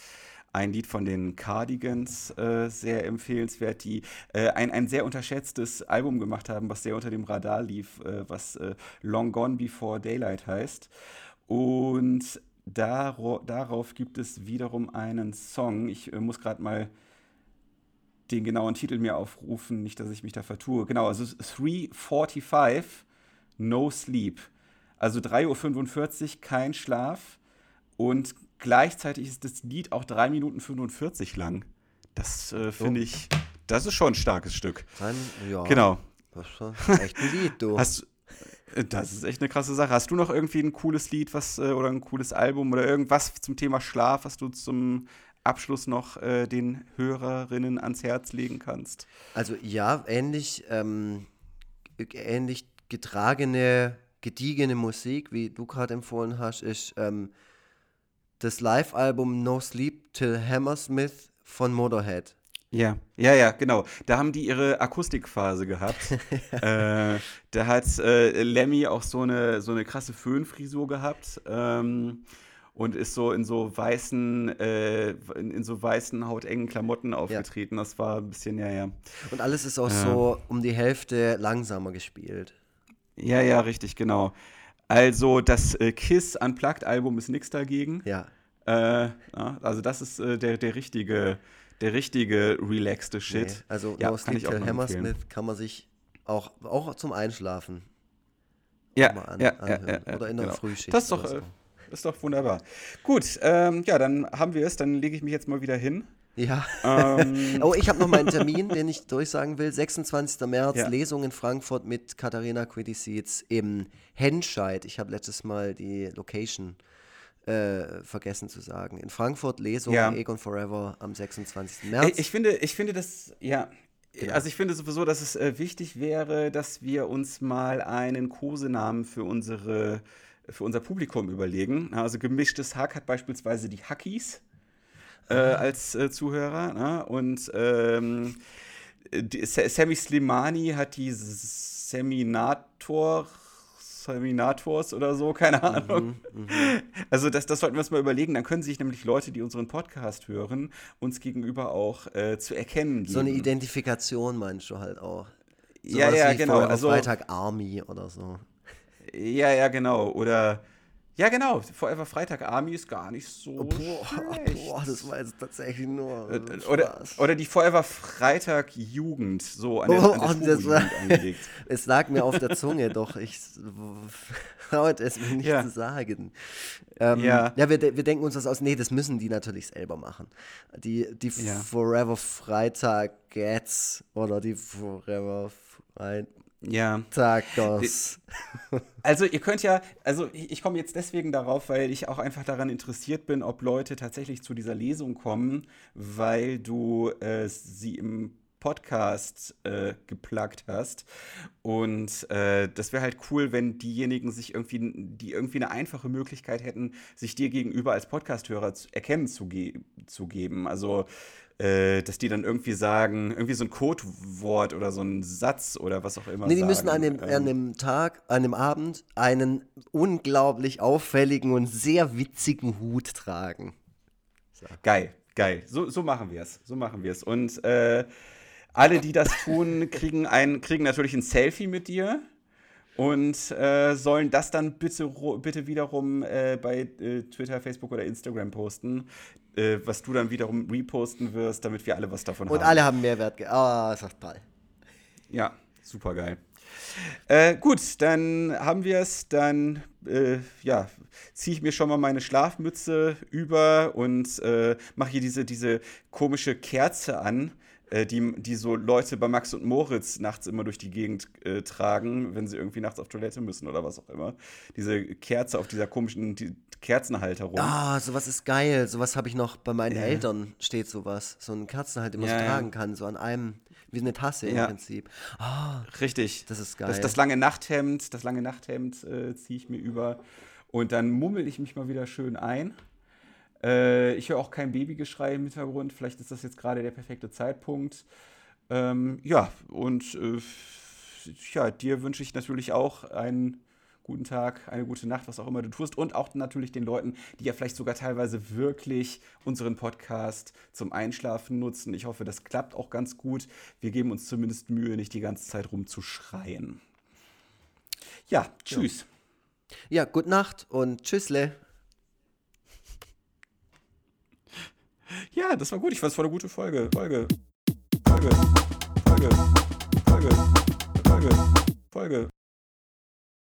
ein Lied von den Cardigans äh, sehr empfehlenswert, die äh, ein, ein sehr unterschätztes Album gemacht haben, was sehr unter dem Radar lief, äh, was äh, Long Gone Before Daylight heißt. Und daro darauf gibt es wiederum einen Song. Ich äh, muss gerade mal den genauen Titel mir aufrufen, nicht, dass ich mich da vertue. Genau, also 345, No Sleep. Also 3.45 Uhr, kein Schlaf. Und Gleichzeitig ist das Lied auch 3 Minuten 45 lang. Das äh, finde ich, das ist schon ein starkes Stück. Dann, ja. Genau. Das ist echt ein Lied, du. Hast, äh, das ist echt eine krasse Sache. Hast du noch irgendwie ein cooles Lied, was äh, oder ein cooles Album oder irgendwas zum Thema Schlaf, was du zum Abschluss noch äh, den Hörerinnen ans Herz legen kannst? Also ja, ähnlich, ähm, ähnlich getragene, gediegene Musik, wie du gerade empfohlen hast, ist ähm, das Live-Album No Sleep Till Hammersmith von Motorhead. Ja, ja, ja, genau. Da haben die ihre Akustikphase gehabt. äh, da hat äh, Lemmy auch so eine, so eine krasse Föhnfrisur gehabt. Ähm, und ist so in so weißen, äh, in, in, so weißen, hautengen Klamotten aufgetreten. Ja. Das war ein bisschen, ja, ja. Und alles ist auch so um die Hälfte langsamer gespielt. Ja, ja, richtig, genau. Also das äh, Kiss Unplugged-Album ist nichts dagegen. Ja. Äh, also das ist äh, der, der richtige, der richtige relaxte Shit. Nee, also ja, No Sleep Till Hammersmith kann man sich auch, auch zum Einschlafen ja, an, ja, ja, ja, Oder in der genau. Frühschicht. Das ist doch, so. äh, ist doch wunderbar. Gut, ähm, ja, dann haben wir es. Dann lege ich mich jetzt mal wieder hin. Ja. Ähm. oh, ich habe noch meinen Termin, den ich durchsagen will. 26. März, ja. Lesung in Frankfurt mit Katharina Quidisietz im Henscheid. Ich habe letztes Mal die Location äh, vergessen zu sagen. In Frankfurt Lesung ja. Egon Forever am 26. März. Ich finde, ich finde das, ja, Genau. Also ich finde sowieso, dass es äh, wichtig wäre, dass wir uns mal einen Kosenamen für unsere für unser Publikum überlegen. Also gemischtes Hack hat beispielsweise die Hackies äh, als äh, Zuhörer. Ne? Und ähm, die, Sammy Slimani hat die Seminator Seminators oder so, keine mhm, Ahnung. Mhm, also das, das sollten wir uns mal überlegen. Dann können sich nämlich Leute, die unseren Podcast hören, uns gegenüber auch äh, zu erkennen geben. So eine Identifikation meinst du halt auch. So ja, ja, genau. Also Freitag Army oder so. Ja, ja, genau. Oder ja, genau. Forever Freitag Army ist gar nicht so. Boah, boah das war jetzt tatsächlich nur. Äh, oder, oder die Forever Freitag Jugend, so an der, oh, an der war, angelegt. es lag mir auf der Zunge, doch ich traute es mir nicht ja. zu sagen. Ähm, ja, ja wir, wir denken uns das aus. Nee, das müssen die natürlich selber machen. Die, die ja. Forever Freitag Gats oder die Forever Freitag. Ja. Tacos. Also ihr könnt ja, also ich komme jetzt deswegen darauf, weil ich auch einfach daran interessiert bin, ob Leute tatsächlich zu dieser Lesung kommen, weil du äh, sie im Podcast äh, geplagt hast. Und äh, das wäre halt cool, wenn diejenigen sich irgendwie, die irgendwie eine einfache Möglichkeit hätten, sich dir gegenüber als Podcasthörer zu, erkennen zu, ge zu geben. Also äh, dass die dann irgendwie sagen, irgendwie so ein Codewort oder so ein Satz oder was auch immer. Nee, die sagen. müssen an dem, ähm, an dem Tag, an dem Abend einen unglaublich auffälligen und sehr witzigen Hut tragen. So. Geil, geil. So, so machen wir es. So machen wir es. Und äh, alle, die das tun, kriegen, ein, kriegen natürlich ein Selfie mit dir und äh, sollen das dann bitte, bitte wiederum äh, bei äh, Twitter, Facebook oder Instagram posten, äh, was du dann wiederum reposten wirst, damit wir alle was davon und haben. Und alle haben Mehrwert. Ah, oh, ist doch toll. Ja, super geil. Äh, gut, dann haben wir es. Dann äh, ja, ziehe ich mir schon mal meine Schlafmütze über und mache hier diese, diese komische Kerze an, die, die so Leute bei Max und Moritz nachts immer durch die Gegend äh, tragen, wenn sie irgendwie nachts auf Toilette müssen oder was auch immer. Diese Kerze auf dieser komischen die Kerzenhalter rum. Ah, sowas ist geil. Sowas habe ich noch bei meinen ja. Eltern, steht sowas. So ein Kerzenhalter, den man ja, so tragen kann, so an einem, wie eine Tasse im Prinzip. Ah, Richtig. Das ist geil. Das, das lange Nachthemd, das lange Nachthemd äh, ziehe ich mir über. Und dann mummel ich mich mal wieder schön ein. Äh, ich höre auch kein Babygeschrei im Hintergrund. Vielleicht ist das jetzt gerade der perfekte Zeitpunkt. Ähm, ja, und äh, ja, dir wünsche ich natürlich auch einen guten Tag, eine gute Nacht, was auch immer du tust. Und auch natürlich den Leuten, die ja vielleicht sogar teilweise wirklich unseren Podcast zum Einschlafen nutzen. Ich hoffe, das klappt auch ganz gut. Wir geben uns zumindest Mühe, nicht die ganze Zeit rumzuschreien. Ja, tschüss. Ja, ja gute Nacht und tschüssle. Ja, das war gut. Ich fand es war eine gute Folge. Folge. Folge. Folge. Folge. Folge. Folge.